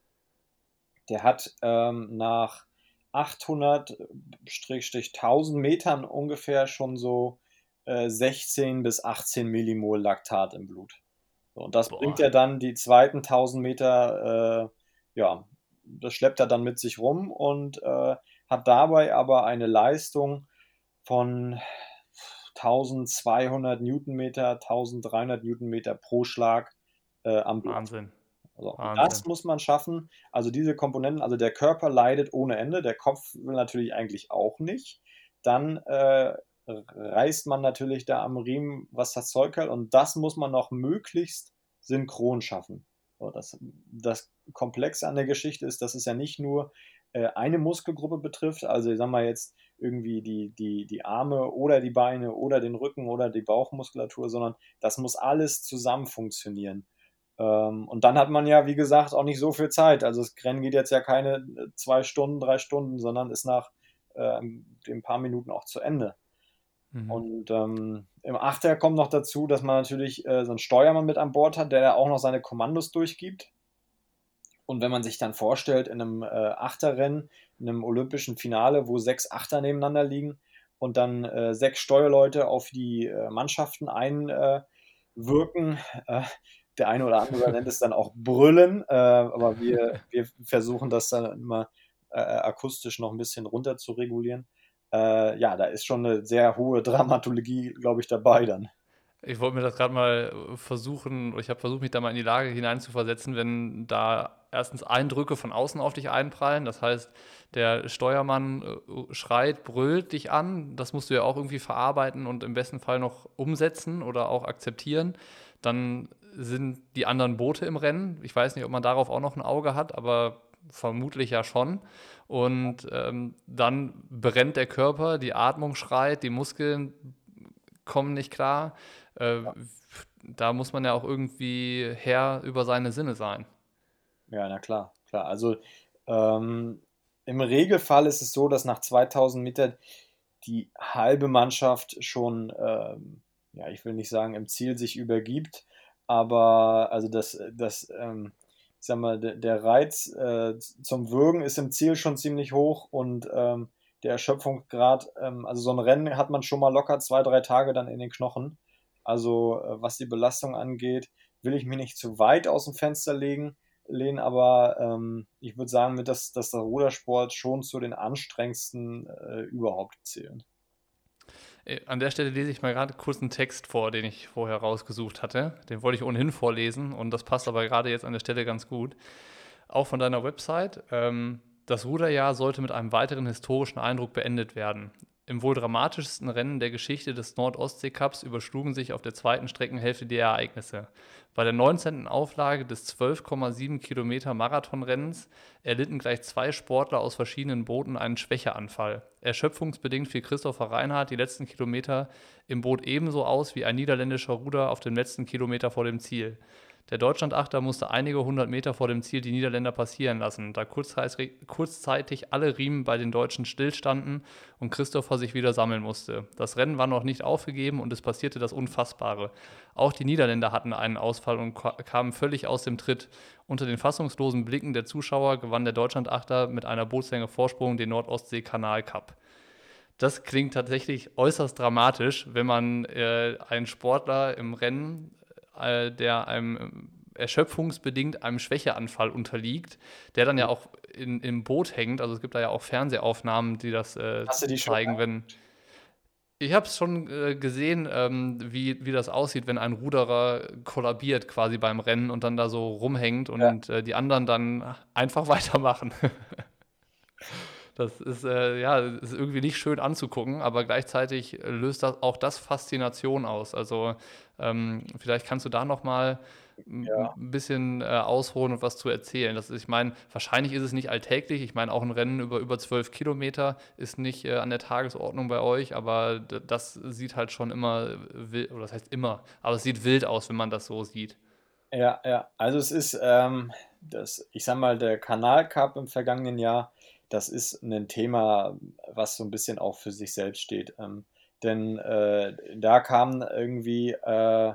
Der hat ähm, nach 800-1000 Metern ungefähr schon so äh, 16 bis 18 Millimol Laktat im Blut. So, und das Boah. bringt er dann die zweiten 1000 Meter, äh, ja, das schleppt er dann mit sich rum und äh, hat dabei aber eine Leistung von 1200 Newtonmeter, 1300 Newtonmeter pro Schlag äh, am Blut. Wahnsinn. Also, das muss man schaffen. Also diese Komponenten, also der Körper leidet ohne Ende, der Kopf will natürlich eigentlich auch nicht. Dann äh, reißt man natürlich da am Riemen, was das Zeug hält und das muss man noch möglichst synchron schaffen. So, das, das Komplexe an der Geschichte ist, dass es ja nicht nur äh, eine Muskelgruppe betrifft, also ich sag mal jetzt irgendwie die, die, die Arme oder die Beine oder den Rücken oder die Bauchmuskulatur, sondern das muss alles zusammen funktionieren. Ähm, und dann hat man ja, wie gesagt, auch nicht so viel Zeit. Also das Rennen geht jetzt ja keine äh, zwei Stunden, drei Stunden, sondern ist nach äh, den paar Minuten auch zu Ende. Mhm. Und ähm, im Achter kommt noch dazu, dass man natürlich äh, so einen Steuermann mit an Bord hat, der da auch noch seine Kommandos durchgibt. Und wenn man sich dann vorstellt, in einem äh, Achterrennen, in einem olympischen Finale, wo sechs Achter nebeneinander liegen und dann äh, sechs Steuerleute auf die äh, Mannschaften einwirken, äh, der eine oder andere nennt es dann auch Brüllen, äh, aber wir, wir versuchen das dann immer äh, akustisch noch ein bisschen runter zu regulieren. Äh, ja, da ist schon eine sehr hohe Dramatologie, glaube ich, dabei dann. Ich wollte mir das gerade mal versuchen, ich habe versucht, mich da mal in die Lage hineinzuversetzen, wenn da erstens Eindrücke von außen auf dich einprallen. Das heißt, der Steuermann äh, schreit, brüllt dich an. Das musst du ja auch irgendwie verarbeiten und im besten Fall noch umsetzen oder auch akzeptieren. Dann sind die anderen Boote im Rennen. Ich weiß nicht, ob man darauf auch noch ein Auge hat, aber vermutlich ja schon. Und ähm, dann brennt der Körper, die Atmung schreit, die Muskeln kommen nicht klar. Äh, ja. Da muss man ja auch irgendwie Herr über seine Sinne sein. Ja, na klar, klar. Also ähm, im Regelfall ist es so, dass nach 2000 Metern die halbe Mannschaft schon, ähm, ja, ich will nicht sagen, im Ziel sich übergibt, aber also das, das ähm, ich sag mal, der, Reiz äh, zum Würgen ist im Ziel schon ziemlich hoch und ähm, der Erschöpfungsgrad, ähm, also so ein Rennen hat man schon mal locker zwei, drei Tage dann in den Knochen. Also äh, was die Belastung angeht, will ich mich nicht zu weit aus dem Fenster legen, lehnen, aber ähm, ich würde sagen, dass, dass der Rudersport schon zu den anstrengendsten äh, überhaupt zählt. Äh, an der Stelle lese ich mal gerade kurz einen Text vor, den ich vorher rausgesucht hatte. Den wollte ich ohnehin vorlesen und das passt aber gerade jetzt an der Stelle ganz gut. Auch von deiner Website. Ähm, das Ruderjahr sollte mit einem weiteren historischen Eindruck beendet werden. Im wohl dramatischsten Rennen der Geschichte des Nord-Ostsee-Cups überschlugen sich auf der zweiten Streckenhälfte die Ereignisse. Bei der 19. Auflage des 12,7 Kilometer Marathonrennens erlitten gleich zwei Sportler aus verschiedenen Booten einen Schwächeanfall. Erschöpfungsbedingt fiel Christopher Reinhardt die letzten Kilometer im Boot ebenso aus wie ein niederländischer Ruder auf dem letzten Kilometer vor dem Ziel. Der Deutschlandachter musste einige hundert Meter vor dem Ziel die Niederländer passieren lassen, da kurzzeitig alle Riemen bei den Deutschen stillstanden und Christopher sich wieder sammeln musste. Das Rennen war noch nicht aufgegeben und es passierte das Unfassbare. Auch die Niederländer hatten einen Ausfall und kamen völlig aus dem Tritt. Unter den fassungslosen Blicken der Zuschauer gewann der Deutschlandachter mit einer Bootslänge Vorsprung den Nordostsee-Kanal Cup. Das klingt tatsächlich äußerst dramatisch, wenn man äh, einen Sportler im Rennen äh, der einem ähm, erschöpfungsbedingt einem Schwächeanfall unterliegt, der dann ja auch in, im Boot hängt. Also es gibt da ja auch Fernsehaufnahmen, die das äh, die zeigen, wenn. Ich habe es schon äh, gesehen, ähm, wie, wie das aussieht, wenn ein Ruderer kollabiert quasi beim Rennen und dann da so rumhängt und ja. äh, die anderen dann einfach weitermachen. Das ist äh, ja ist irgendwie nicht schön anzugucken, aber gleichzeitig löst das auch das Faszination aus. Also ähm, vielleicht kannst du da noch mal ja. ein bisschen äh, ausholen und was zu erzählen. Das ist, ich meine, wahrscheinlich ist es nicht alltäglich. Ich meine, auch ein Rennen über über zwölf Kilometer ist nicht äh, an der Tagesordnung bei euch, aber das sieht halt schon immer wild, oder das heißt immer, aber es sieht wild aus, wenn man das so sieht. Ja, ja. Also es ist, ähm, das, ich sag mal, der Kanal Cup im vergangenen Jahr, das ist ein Thema, was so ein bisschen auch für sich selbst steht. Ähm, denn äh, da kamen irgendwie äh,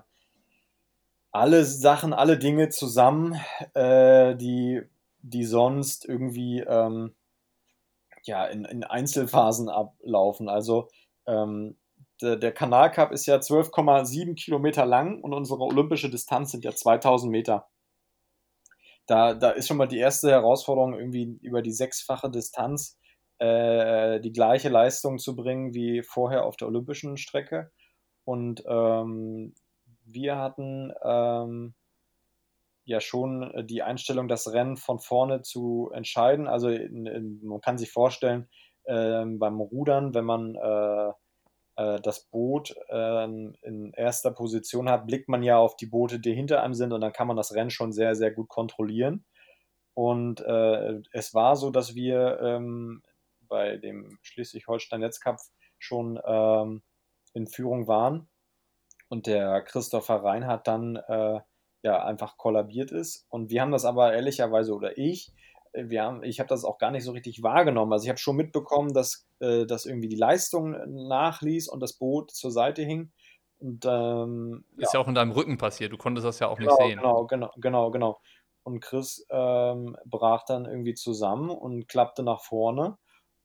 alle Sachen, alle Dinge zusammen, äh, die, die sonst irgendwie ähm, ja, in, in Einzelphasen ablaufen. Also ähm, der, der Kanal Cup ist ja 12,7 Kilometer lang und unsere olympische Distanz sind ja 2000 Meter. Da, da ist schon mal die erste Herausforderung, irgendwie über die sechsfache Distanz äh, die gleiche Leistung zu bringen wie vorher auf der olympischen Strecke. Und ähm, wir hatten ähm, ja schon die Einstellung, das Rennen von vorne zu entscheiden. Also in, in, man kann sich vorstellen, äh, beim Rudern, wenn man äh, äh, das Boot ähm, in erster Position hat, blickt man ja auf die Boote, die hinter einem sind und dann kann man das Rennen schon sehr, sehr gut kontrollieren. Und äh, es war so, dass wir ähm, bei dem Schleswig-Holstein-Netzkampf schon ähm, in Führung waren und der Christopher Reinhardt dann äh, ja einfach kollabiert ist. Und wir haben das aber ehrlicherweise, oder ich, wir haben, ich habe das auch gar nicht so richtig wahrgenommen. Also ich habe schon mitbekommen, dass, äh, dass irgendwie die Leistung nachließ und das Boot zur Seite hing. Und, ähm, ist ja. ja. auch in deinem Rücken passiert, du konntest das ja auch genau, nicht sehen. Genau, genau, genau, genau. Und Chris ähm, brach dann irgendwie zusammen und klappte nach vorne.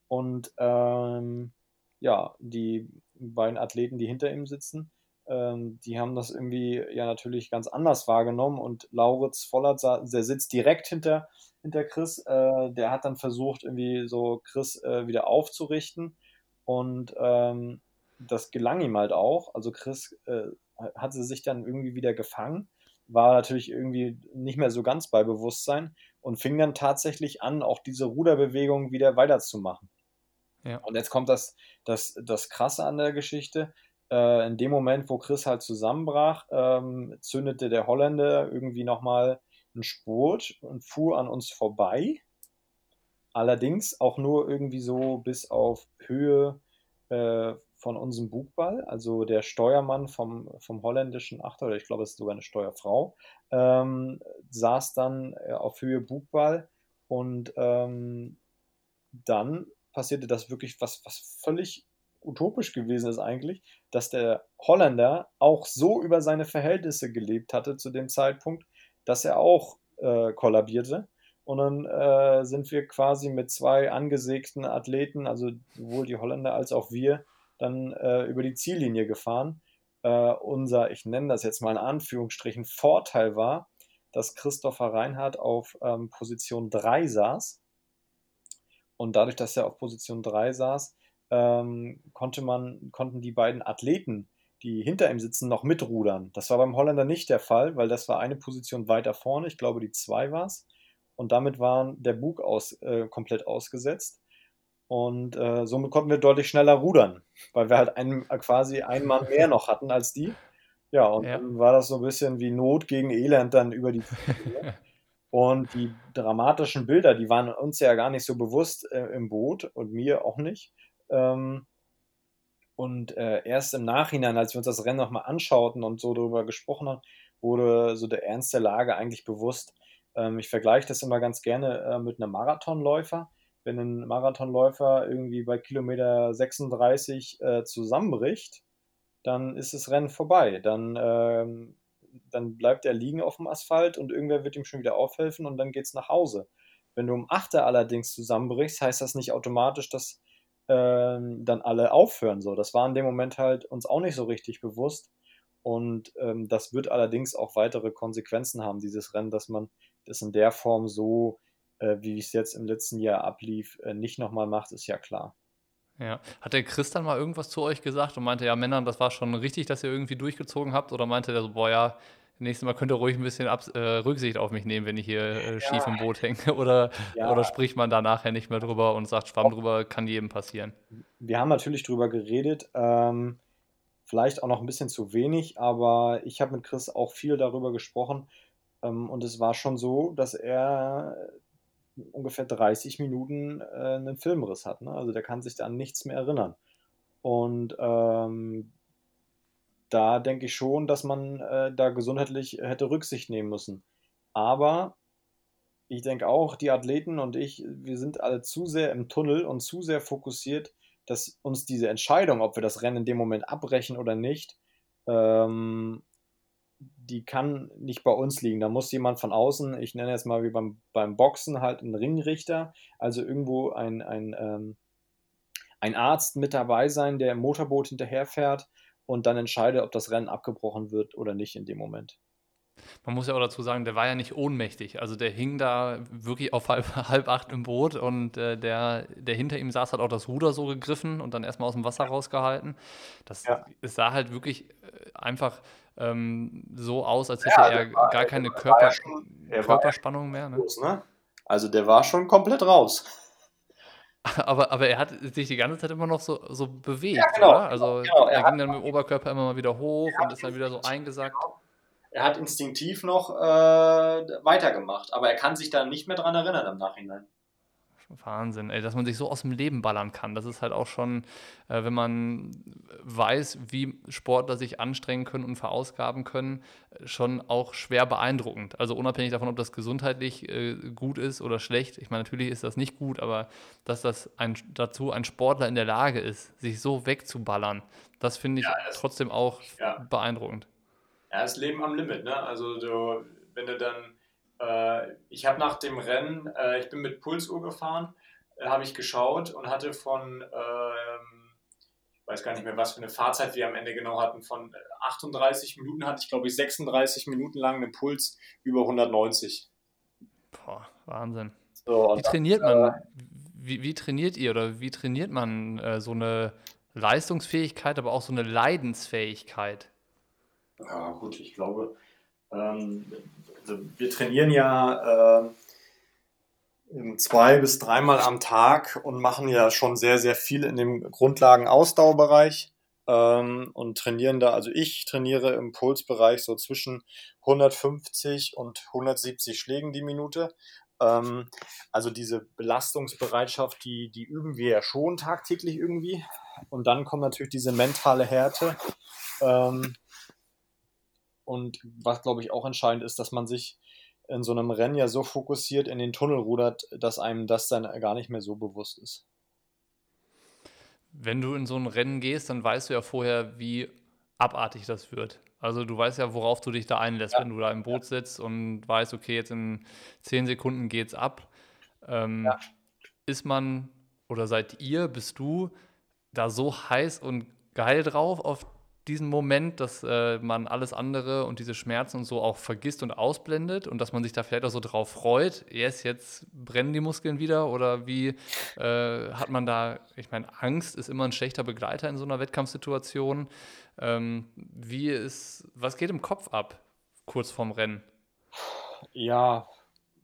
Und ähm, ja, die beiden Athleten, die hinter ihm sitzen, ähm, die haben das irgendwie ja natürlich ganz anders wahrgenommen. Und Lauritz Vollert, der sitzt direkt hinter, hinter Chris, äh, der hat dann versucht, irgendwie so Chris äh, wieder aufzurichten. Und ähm, das gelang ihm halt auch. Also Chris äh, hatte sich dann irgendwie wieder gefangen, war natürlich irgendwie nicht mehr so ganz bei Bewusstsein und fing dann tatsächlich an, auch diese Ruderbewegung wieder weiterzumachen. Ja. Und jetzt kommt das, das, das Krasse an der Geschichte. Äh, in dem Moment, wo Chris halt zusammenbrach, ähm, zündete der Holländer irgendwie nochmal einen Spurt und fuhr an uns vorbei. Allerdings auch nur irgendwie so bis auf Höhe äh, von unserem Bugball. Also der Steuermann vom, vom holländischen Achter, oder ich glaube, es ist sogar eine Steuerfrau, ähm, saß dann äh, auf Höhe Bugball und ähm, dann passierte das wirklich, was, was völlig utopisch gewesen ist eigentlich, dass der Holländer auch so über seine Verhältnisse gelebt hatte zu dem Zeitpunkt, dass er auch äh, kollabierte. Und dann äh, sind wir quasi mit zwei angesägten Athleten, also sowohl die Holländer als auch wir, dann äh, über die Ziellinie gefahren. Äh, unser, ich nenne das jetzt mal in Anführungsstrichen, Vorteil war, dass Christopher Reinhardt auf ähm, Position 3 saß und dadurch, dass er auf Position 3 saß, ähm, konnte man, konnten die beiden Athleten, die hinter ihm sitzen, noch mitrudern. Das war beim Holländer nicht der Fall, weil das war eine Position weiter vorne, ich glaube die 2 war es. Und damit war der Bug aus, äh, komplett ausgesetzt. Und äh, somit konnten wir deutlich schneller rudern, weil wir halt einen, äh, quasi einen Mann mehr noch hatten als die. Ja, und ja. dann war das so ein bisschen wie Not gegen Elend dann über die Und die dramatischen Bilder, die waren uns ja gar nicht so bewusst äh, im Boot und mir auch nicht. Ähm, und äh, erst im Nachhinein, als wir uns das Rennen nochmal anschauten und so darüber gesprochen haben, wurde so der Ernst der Lage eigentlich bewusst. Ähm, ich vergleiche das immer ganz gerne äh, mit einem Marathonläufer. Wenn ein Marathonläufer irgendwie bei Kilometer 36 äh, zusammenbricht, dann ist das Rennen vorbei. Dann ähm, dann bleibt er liegen auf dem Asphalt und irgendwer wird ihm schon wieder aufhelfen und dann geht es nach Hause. Wenn du um 8 allerdings zusammenbrichst, heißt das nicht automatisch, dass ähm, dann alle aufhören. So, das war in dem Moment halt uns auch nicht so richtig bewusst. Und ähm, das wird allerdings auch weitere Konsequenzen haben, dieses Rennen, dass man das in der Form so, äh, wie es jetzt im letzten Jahr ablief, äh, nicht nochmal macht, ist ja klar. Ja. Hat der Chris dann mal irgendwas zu euch gesagt und meinte, ja, Männern, das war schon richtig, dass ihr irgendwie durchgezogen habt? Oder meinte der so, boah, ja, nächstes Mal könnt ihr ruhig ein bisschen Ab äh, Rücksicht auf mich nehmen, wenn ich hier äh, schief ja. im Boot hänge? Oder, ja. oder spricht man da nachher nicht mehr drüber und sagt, Schwamm drüber, kann jedem passieren? Wir haben natürlich drüber geredet. Ähm, vielleicht auch noch ein bisschen zu wenig, aber ich habe mit Chris auch viel darüber gesprochen. Ähm, und es war schon so, dass er ungefähr 30 Minuten äh, einen Filmriss hat. Ne? Also der kann sich da an nichts mehr erinnern. Und ähm, da denke ich schon, dass man äh, da gesundheitlich hätte Rücksicht nehmen müssen. Aber ich denke auch, die Athleten und ich, wir sind alle zu sehr im Tunnel und zu sehr fokussiert, dass uns diese Entscheidung, ob wir das Rennen in dem Moment abbrechen oder nicht, ähm, die kann nicht bei uns liegen. Da muss jemand von außen, ich nenne es mal wie beim, beim Boxen, halt ein Ringrichter, also irgendwo ein, ein, ähm, ein Arzt mit dabei sein, der im Motorboot hinterherfährt und dann entscheidet, ob das Rennen abgebrochen wird oder nicht in dem Moment. Man muss ja auch dazu sagen, der war ja nicht ohnmächtig. Also der hing da wirklich auf halb, halb acht im Boot und äh, der, der hinter ihm saß, hat auch das Ruder so gegriffen und dann erstmal aus dem Wasser rausgehalten. Das, ja. Es sah halt wirklich äh, einfach ähm, so aus, als hätte ja, er war, gar keine Körper, schon, Körperspannung mehr. Ne? Groß, ne? Also der war schon komplett raus. Aber, aber er hat sich die ganze Zeit immer noch so, so bewegt, ja, genau, oder? Also genau, er, er ging dann mit dem Oberkörper immer mal wieder hoch und ist dann wieder so eingesackt. Genau. Er hat instinktiv noch äh, weitergemacht, aber er kann sich da nicht mehr dran erinnern im Nachhinein. Wahnsinn, ey, dass man sich so aus dem Leben ballern kann. Das ist halt auch schon, äh, wenn man weiß, wie Sportler sich anstrengen können und verausgaben können, schon auch schwer beeindruckend. Also unabhängig davon, ob das gesundheitlich äh, gut ist oder schlecht. Ich meine, natürlich ist das nicht gut, aber dass das ein, dazu ein Sportler in der Lage ist, sich so wegzuballern, das finde ich ja, trotzdem auch ja. beeindruckend. Ja, das Leben am Limit, ne? Also du, wenn du dann ich habe nach dem Rennen, äh, ich bin mit Pulsuhr gefahren, äh, habe ich geschaut und hatte von, ähm, ich weiß gar nicht mehr, was für eine Fahrzeit wir am Ende genau hatten, von 38 Minuten hatte ich, glaube ich, 36 Minuten lang einen Puls über 190. Boah, Wahnsinn. So, wie trainiert man, wie, wie, trainiert ihr oder wie trainiert man äh, so eine Leistungsfähigkeit, aber auch so eine Leidensfähigkeit? Ja, gut, ich glaube, ähm, also wir trainieren ja äh, zwei bis dreimal am Tag und machen ja schon sehr, sehr viel in dem Grundlagen-Ausdauerbereich ähm, und trainieren da, also ich trainiere im Pulsbereich so zwischen 150 und 170 Schlägen die Minute. Ähm, also diese Belastungsbereitschaft, die, die üben wir ja schon tagtäglich irgendwie. Und dann kommt natürlich diese mentale Härte. Ähm, und was, glaube ich, auch entscheidend ist, dass man sich in so einem Rennen ja so fokussiert in den Tunnel rudert, dass einem das dann gar nicht mehr so bewusst ist. Wenn du in so ein Rennen gehst, dann weißt du ja vorher, wie abartig das wird. Also du weißt ja, worauf du dich da einlässt, ja. wenn du da im Boot sitzt und weißt, okay, jetzt in zehn Sekunden geht's ab. Ähm, ja. Ist man oder seid ihr, bist du da so heiß und geil drauf auf diesen Moment, dass äh, man alles andere und diese Schmerzen und so auch vergisst und ausblendet und dass man sich da vielleicht auch so drauf freut, yes, jetzt brennen die Muskeln wieder oder wie äh, hat man da, ich meine, Angst ist immer ein schlechter Begleiter in so einer Wettkampfsituation. Ähm, wie ist, was geht im Kopf ab, kurz vorm Rennen? Ja,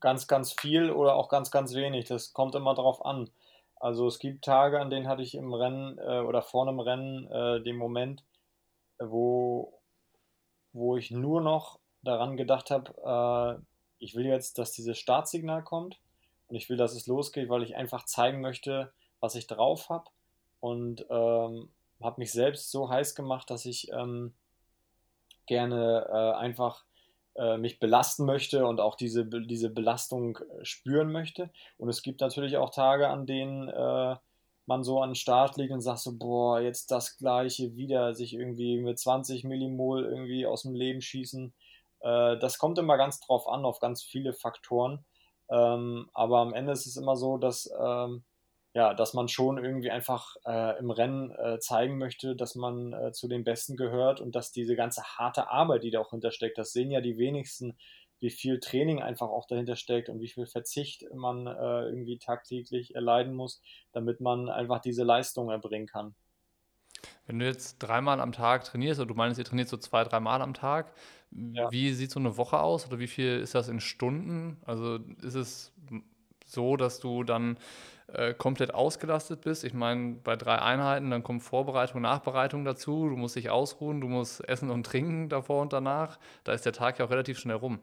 ganz, ganz viel oder auch ganz, ganz wenig. Das kommt immer drauf an. Also es gibt Tage, an denen hatte ich im Rennen äh, oder vor einem Rennen äh, den Moment, wo, wo ich nur noch daran gedacht habe, äh, ich will jetzt, dass dieses Startsignal kommt und ich will, dass es losgeht, weil ich einfach zeigen möchte, was ich drauf habe und ähm, habe mich selbst so heiß gemacht, dass ich ähm, gerne äh, einfach äh, mich belasten möchte und auch diese, diese Belastung äh, spüren möchte. Und es gibt natürlich auch Tage, an denen äh, man so an den Start liegt und sagt so, boah, jetzt das gleiche wieder, sich irgendwie mit 20 Millimol irgendwie aus dem Leben schießen. Äh, das kommt immer ganz drauf an, auf ganz viele Faktoren. Ähm, aber am Ende ist es immer so, dass, ähm, ja, dass man schon irgendwie einfach äh, im Rennen äh, zeigen möchte, dass man äh, zu den Besten gehört und dass diese ganze harte Arbeit, die da auch hintersteckt, das sehen ja die wenigsten, wie viel Training einfach auch dahinter steckt und wie viel Verzicht man äh, irgendwie tagtäglich erleiden muss, damit man einfach diese Leistung erbringen kann. Wenn du jetzt dreimal am Tag trainierst, oder du meinst, ihr trainiert so zwei, dreimal am Tag, Ja. wie sieht so eine Woche aus oder wie viel ist das in Stunden? Also ist es so, dass du dann äh, komplett ausgelastet bist? Ich meine, bei drei Einheiten, dann kommt Vorbereitung, Nachbereitung dazu, du musst dich ausruhen, du musst essen und trinken davor und danach. Da ist der Tag ja auch relativ schnell rum.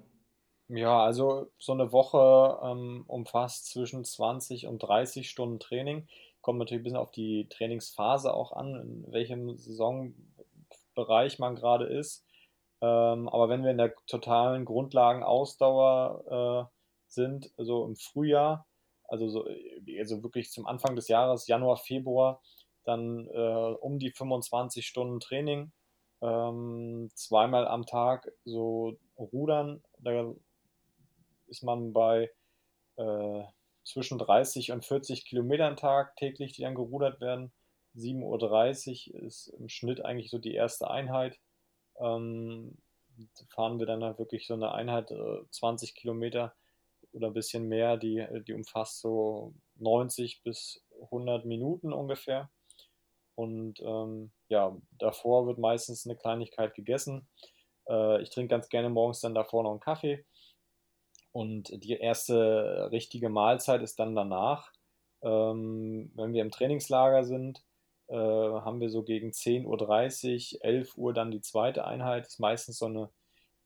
Ja, also so eine Woche ähm, umfasst zwischen 20 und 30 Stunden Training. Kommt natürlich ein bisschen auf die Trainingsphase auch an, in welchem Saisonbereich man gerade ist. Ähm, aber wenn wir in der totalen Grundlagenausdauer äh, sind, also im Frühjahr, also, so, also wirklich zum Anfang des Jahres, Januar, Februar, dann äh, um die 25 Stunden Training, ähm, zweimal am Tag so Rudern. Da ist man bei äh, zwischen 30 und 40 Kilometern Tag täglich, die dann gerudert werden. 7.30 Uhr ist im Schnitt eigentlich so die erste Einheit. Ähm, fahren wir dann halt wirklich so eine Einheit, äh, 20 Kilometer oder ein bisschen mehr, die, die umfasst so 90 bis 100 Minuten ungefähr. Und ähm, ja, davor wird meistens eine Kleinigkeit gegessen. Äh, ich trinke ganz gerne morgens dann davor noch einen Kaffee. Und die erste richtige Mahlzeit ist dann danach. Ähm, wenn wir im Trainingslager sind, äh, haben wir so gegen 10.30 Uhr, 11 Uhr dann die zweite Einheit. Das ist meistens so eine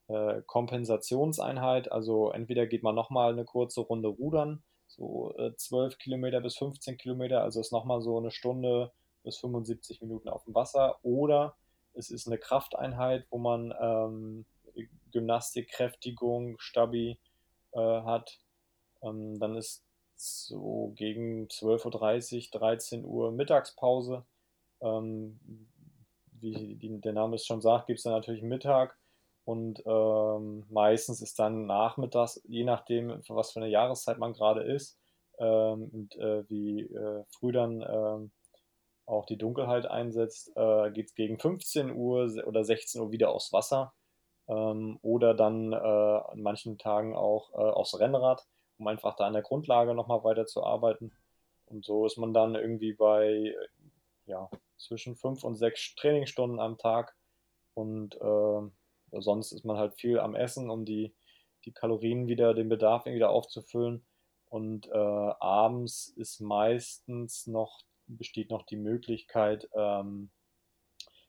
äh, Kompensationseinheit. Also entweder geht man nochmal eine kurze Runde rudern, so äh, 12 Kilometer bis 15 Kilometer, also ist nochmal so eine Stunde bis 75 Minuten auf dem Wasser. Oder es ist eine Krafteinheit, wo man ähm, Gymnastik, Kräftigung, Stabi äh, hat. Ähm, dann ist so gegen 12.30 Uhr, 13 Uhr Mittagspause. Ähm, wie die, der Name es schon sagt, gibt es dann natürlich Mittag. Und ähm, meistens ist dann nachmittags, je nachdem, was für eine Jahreszeit man gerade ist ähm, und äh, wie äh, früh dann ähm, auch die Dunkelheit einsetzt, äh, geht es gegen 15 Uhr oder 16 Uhr wieder aufs Wasser ähm, oder dann äh, an manchen Tagen auch äh, aufs Rennrad, um einfach da an der Grundlage nochmal weiter zu arbeiten. Und so ist man dann irgendwie bei ja, zwischen fünf und sechs Trainingsstunden am Tag und äh, sonst ist man halt viel am Essen, um die, die Kalorien wieder, den Bedarf wieder aufzufüllen. Und äh, abends ist meistens noch, besteht noch die Möglichkeit, ähm,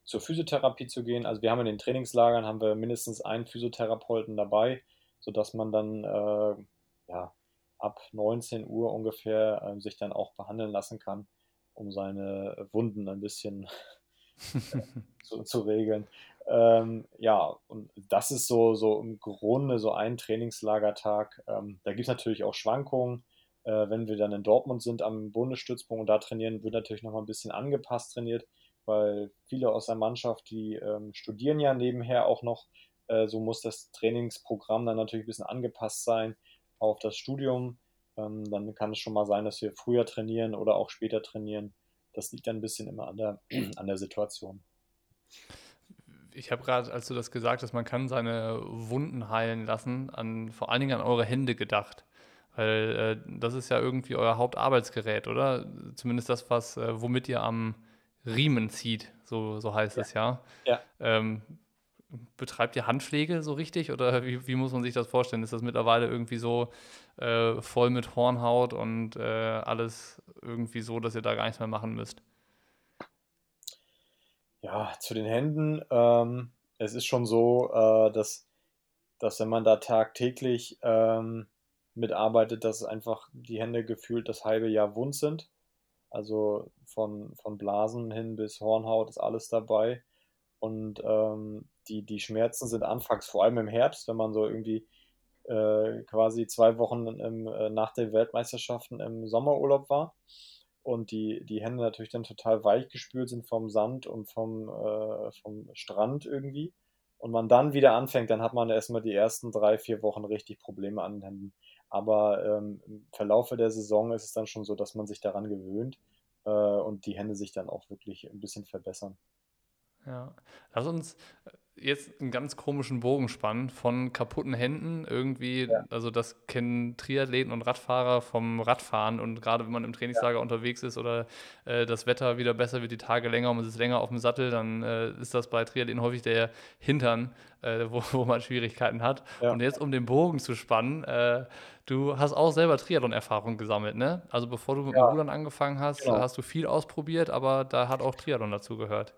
zur Physiotherapie zu gehen. Also wir haben in den Trainingslagern haben wir mindestens einen Physiotherapeuten dabei, sodass man dann äh, ja, ab 19 Uhr ungefähr äh, sich dann auch behandeln lassen kann, um seine Wunden ein bisschen zu, zu, regeln. Ähm, ja, und das ist so, so im Grunde so ein Trainingslagertag. Ähm, da gibt es natürlich auch Schwankungen. Äh, wenn wir dann in Dortmund sind am Bundesstützpunkt und da trainieren, wird natürlich nochmal ein bisschen angepasst trainiert weil viele aus der Mannschaft, die ähm, studieren ja nebenher auch noch. Äh, so muss das Trainingsprogramm dann natürlich ein bisschen angepasst sein auf das Studium. Ähm, dann kann es schon mal sein, dass wir früher trainieren oder auch später trainieren. Das liegt dann ein bisschen immer an der, an der Situation. Ich habe gerade, als du das gesagt hast, man kann seine Wunden heilen lassen, an, vor allen Dingen an eure Hände gedacht. Weil äh, das ist ja irgendwie euer Hauptarbeitsgerät, oder? Zumindest das, was, äh, womit ihr am Riemen zieht, so, so heißt ja. es ja. ja. Ähm, betreibt ihr Handpflege so richtig oder wie, wie, muss man sich das vorstellen? Ist das mittlerweile irgendwie so äh, voll mit Hornhaut und äh, alles irgendwie so, dass ihr da gar nichts mehr machen müsst? Ja, zu den Händen. Ähm, es ist schon so, äh, dass, dass wenn man da tagtäglich ähm, mitarbeitet, dass einfach die Hände gefühlt das halbe Jahr wund sind. Also von, von Blasen hin bis Hornhaut ist alles dabei. Und ähm, die, die Schmerzen sind anfangs, vor allem im Herbst, wenn man so irgendwie äh, quasi zwei Wochen im, äh, nach den Weltmeisterschaften im Sommerurlaub war und die, die Hände natürlich dann total weich gespült sind vom Sand und vom, äh, vom Strand irgendwie. Und man dann wieder anfängt, dann hat man erstmal die ersten drei, vier Wochen richtig Probleme an den Händen. Aber ähm, im Verlaufe der Saison ist es dann schon so, dass man sich daran gewöhnt äh, und die Hände sich dann auch wirklich ein bisschen verbessern. Ja, lass uns jetzt einen ganz komischen Bogen spannen von kaputten Händen irgendwie, ja. also das kennen Triathleten und Radfahrer vom Radfahren und gerade wenn man im Trainingslager ja. unterwegs ist oder äh, das Wetter wieder besser wird, die Tage länger und man sitzt länger auf dem Sattel, dann äh, ist das bei Triathleten häufig der Hintern, äh, wo, wo, man Schwierigkeiten hat. Ja. Und jetzt um den Bogen zu spannen, äh, du hast auch selber Triathlon-Erfahrung gesammelt, ne? Also bevor du mit dem Rudern angefangen hast, genau. hast du viel ausprobiert, aber da hat auch Triathlon dazu gehört.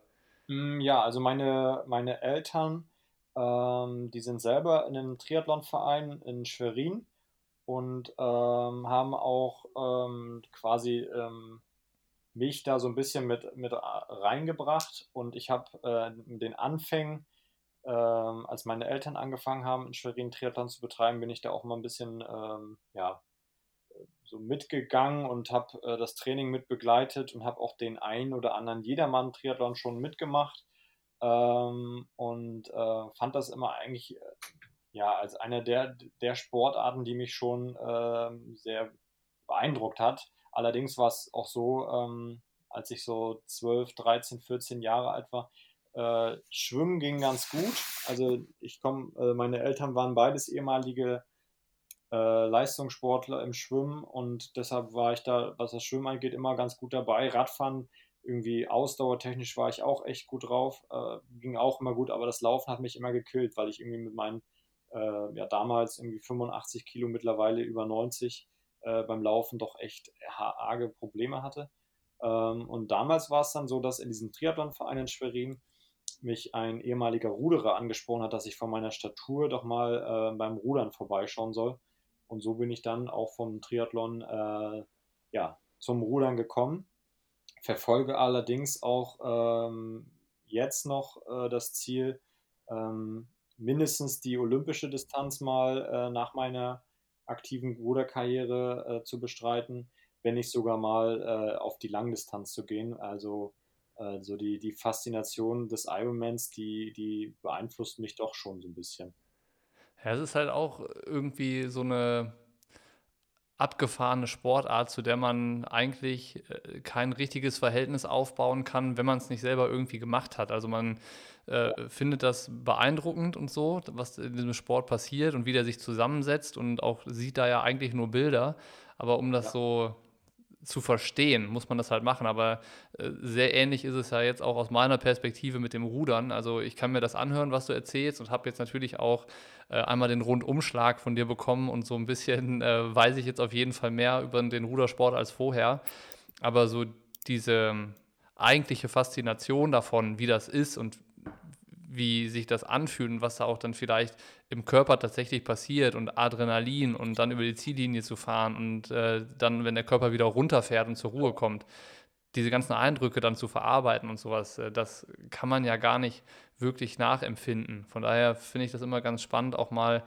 Mm, ja, also meine, meine Eltern, ähm, die sind selber in einem Triathlonverein in Schwerin und ähm, haben auch ähm, quasi ähm, mich da so ein bisschen mit, mit reingebracht und ich habe äh, den Anfängen, ähm, als meine Eltern angefangen haben, in Schwerin Triathlon zu betreiben, bin ich da auch mal ein bisschen ähm, ja, so mitgegangen und habe äh, das Training mit begleitet und habe auch den einen oder anderen Jedermann-Triathlon schon mitgemacht ähm, und äh, fand das immer eigentlich äh, ja als eine der, der Sportarten, die mich schon äh, sehr beeindruckt hat. Allerdings war es auch so, ähm, als ich so 12, 13, 14 Jahre alt war, äh, Schwimmen ging ganz gut. Also ich komme, äh, meine Eltern waren beides ehemalige Leistungssportler im Schwimmen und deshalb war ich da, was das Schwimmen angeht, immer ganz gut dabei. Radfahren, irgendwie ausdauertechnisch war ich auch echt gut drauf, äh, ging auch immer gut, aber das Laufen hat mich immer gekillt, weil ich irgendwie mit meinen, äh, ja damals irgendwie 85 Kilo, mittlerweile über 90 äh, beim Laufen doch echt arge Probleme hatte. Ähm, und damals war es dann so, dass in diesem Triathlonverein in Schwerin mich ein ehemaliger Ruderer angesprochen hat, dass ich von meiner Statur doch mal äh, beim Rudern vorbeischauen soll. Und so bin ich dann auch vom Triathlon äh, ja, zum Rudern gekommen. Verfolge allerdings auch ähm, jetzt noch äh, das Ziel, ähm, mindestens die olympische Distanz mal äh, nach meiner aktiven Ruderkarriere äh, zu bestreiten, wenn nicht sogar mal äh, auf die Langdistanz zu gehen. Also also die, die Faszination des Ironmans, die, die beeinflusst mich doch schon so ein bisschen. Ja, es ist halt auch irgendwie so eine abgefahrene Sportart, zu der man eigentlich äh, kein richtiges Verhältnis aufbauen kann, wenn man es nicht selber irgendwie gemacht hat. Also man äh, findet das beeindruckend und so, was in diesem Sport passiert und wie der sich zusammensetzt und auch sieht da ja eigentlich nur Bilder. Aber um das ja. so zu verstehen, muss man das halt machen. Aber äh, sehr ähnlich ist es ja jetzt auch aus meiner Perspektive mit dem Rudern. Also ich kann mir das anhören, was du erzählst und habe jetzt natürlich auch äh, einmal den Rundumschlag von dir bekommen und so ein bisschen äh, weiß ich jetzt auf jeden Fall mehr über den Rudersport als vorher. Aber so diese eigentliche Faszination davon, wie das ist und wie sich das anfühlt und was da auch dann vielleicht im Körper tatsächlich passiert und Adrenalin und dann über die Ziellinie zu fahren und äh, dann, wenn der Körper wieder runterfährt und zur Ruhe kommt, diese ganzen Eindrücke dann zu verarbeiten und sowas, äh, das kann man ja gar nicht wirklich nachempfinden. Von daher finde ich das immer ganz spannend, auch mal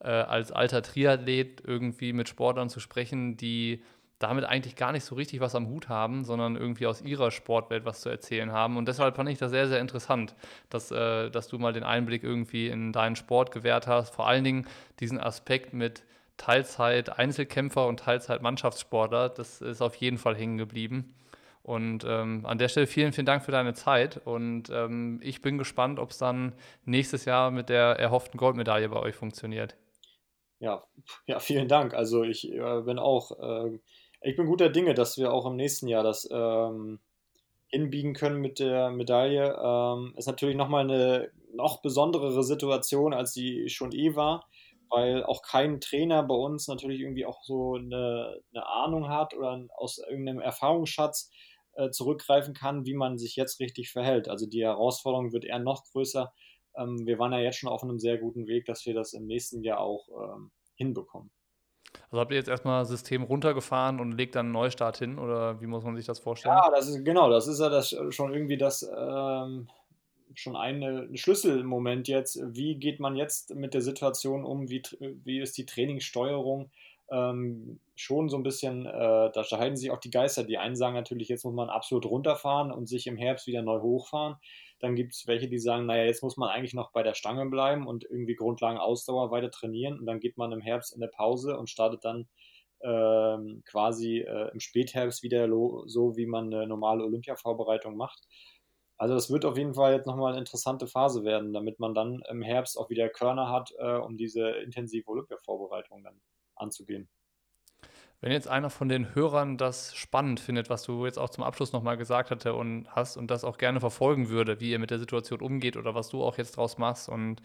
äh, als alter Triathlet irgendwie mit Sportlern zu sprechen, die damit eigentlich gar nicht so richtig was am Hut haben, sondern irgendwie aus ihrer Sportwelt was zu erzählen haben. Und deshalb fand ich das sehr, sehr interessant, dass, äh, dass du mal den Einblick irgendwie in deinen Sport gewährt hast. Vor allen Dingen diesen Aspekt mit Teilzeit Einzelkämpfer und Teilzeit Mannschaftssportler, das ist auf jeden Fall hängen geblieben. Und ähm, an der Stelle vielen, vielen Dank für deine Zeit. Und ähm, ich bin gespannt, ob es dann nächstes Jahr mit der erhofften Goldmedaille bei euch funktioniert. Ja, ja vielen Dank. Also ich äh, bin auch äh, ich bin guter Dinge, dass wir auch im nächsten Jahr das ähm, hinbiegen können mit der Medaille. Ähm, ist natürlich nochmal eine noch besonderere Situation, als sie schon eh war, weil auch kein Trainer bei uns natürlich irgendwie auch so eine, eine Ahnung hat oder aus irgendeinem Erfahrungsschatz äh, zurückgreifen kann, wie man sich jetzt richtig verhält. Also die Herausforderung wird eher noch größer. Ähm, wir waren ja jetzt schon auf einem sehr guten Weg, dass wir das im nächsten Jahr auch ähm, hinbekommen. Also habt ihr jetzt erstmal System runtergefahren und legt dann einen Neustart hin oder wie muss man sich das vorstellen? Ja, das ist genau, das ist ja das schon irgendwie das ähm, schon ein Schlüsselmoment jetzt. Wie geht man jetzt mit der Situation um? Wie, wie ist die Trainingssteuerung? Ähm, schon so ein bisschen, äh, da scheiden sich auch die Geister. Die einen sagen natürlich, jetzt muss man absolut runterfahren und sich im Herbst wieder neu hochfahren. Dann gibt es welche, die sagen, naja, jetzt muss man eigentlich noch bei der Stange bleiben und irgendwie Grundlagen Ausdauer weiter trainieren. Und dann geht man im Herbst in der Pause und startet dann ähm, quasi äh, im Spätherbst wieder so, wie man eine normale Olympia-Vorbereitung macht. Also das wird auf jeden Fall jetzt nochmal eine interessante Phase werden, damit man dann im Herbst auch wieder Körner hat, äh, um diese intensive Olympia-Vorbereitung dann anzugehen. Wenn jetzt einer von den Hörern das spannend findet, was du jetzt auch zum Abschluss nochmal gesagt hatte und hast und das auch gerne verfolgen würde, wie ihr mit der Situation umgeht oder was du auch jetzt draus machst und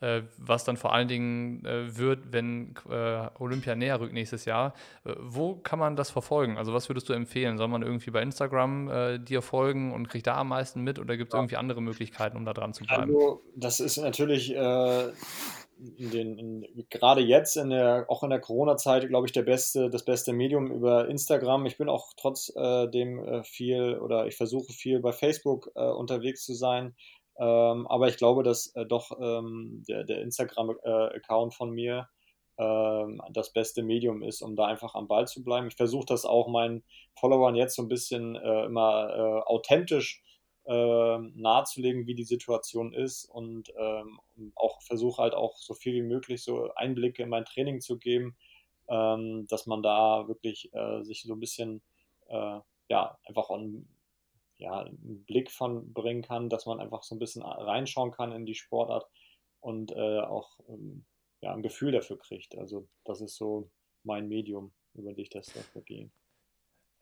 äh, was dann vor allen Dingen äh, wird, wenn äh, Olympia näher rückt nächstes Jahr, äh, wo kann man das verfolgen? Also was würdest du empfehlen? Soll man irgendwie bei Instagram äh, dir folgen und kriegt da am meisten mit oder gibt es ja. irgendwie andere Möglichkeiten, um da dran zu bleiben? Also das ist natürlich äh, in den, in, gerade jetzt in der, auch in der Corona-Zeit, glaube ich, der beste, das beste Medium über Instagram. Ich bin auch trotzdem äh, viel oder ich versuche viel bei Facebook äh, unterwegs zu sein. Ähm, aber ich glaube, dass äh, doch ähm, der, der Instagram-Account von mir ähm, das beste Medium ist, um da einfach am Ball zu bleiben. Ich versuche das auch meinen Followern jetzt so ein bisschen äh, immer äh, authentisch äh, nahezulegen, wie die Situation ist und ähm, auch versuche halt auch so viel wie möglich so Einblicke in mein Training zu geben, ähm, dass man da wirklich äh, sich so ein bisschen äh, ja einfach einen, ja, einen Blick von bringen kann, dass man einfach so ein bisschen reinschauen kann in die Sportart und äh, auch ähm, ja, ein Gefühl dafür kriegt. Also das ist so mein Medium, über das ich das da vergehe.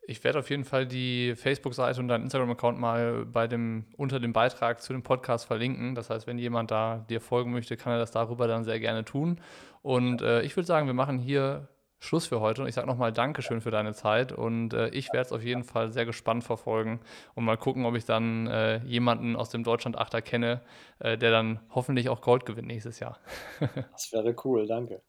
Ich werde auf jeden Fall die Facebook-Seite und deinen Instagram-Account mal bei dem, unter dem Beitrag zu dem Podcast verlinken. Das heißt, wenn jemand da dir folgen möchte, kann er das darüber dann sehr gerne tun. Und äh, ich würde sagen, wir machen hier Schluss für heute. Und ich sage nochmal Dankeschön für deine Zeit. Und äh, ich werde es auf jeden Fall sehr gespannt verfolgen und mal gucken, ob ich dann äh, jemanden aus dem Deutschland-Achter kenne, äh, der dann hoffentlich auch Gold gewinnt nächstes Jahr. das wäre cool, danke.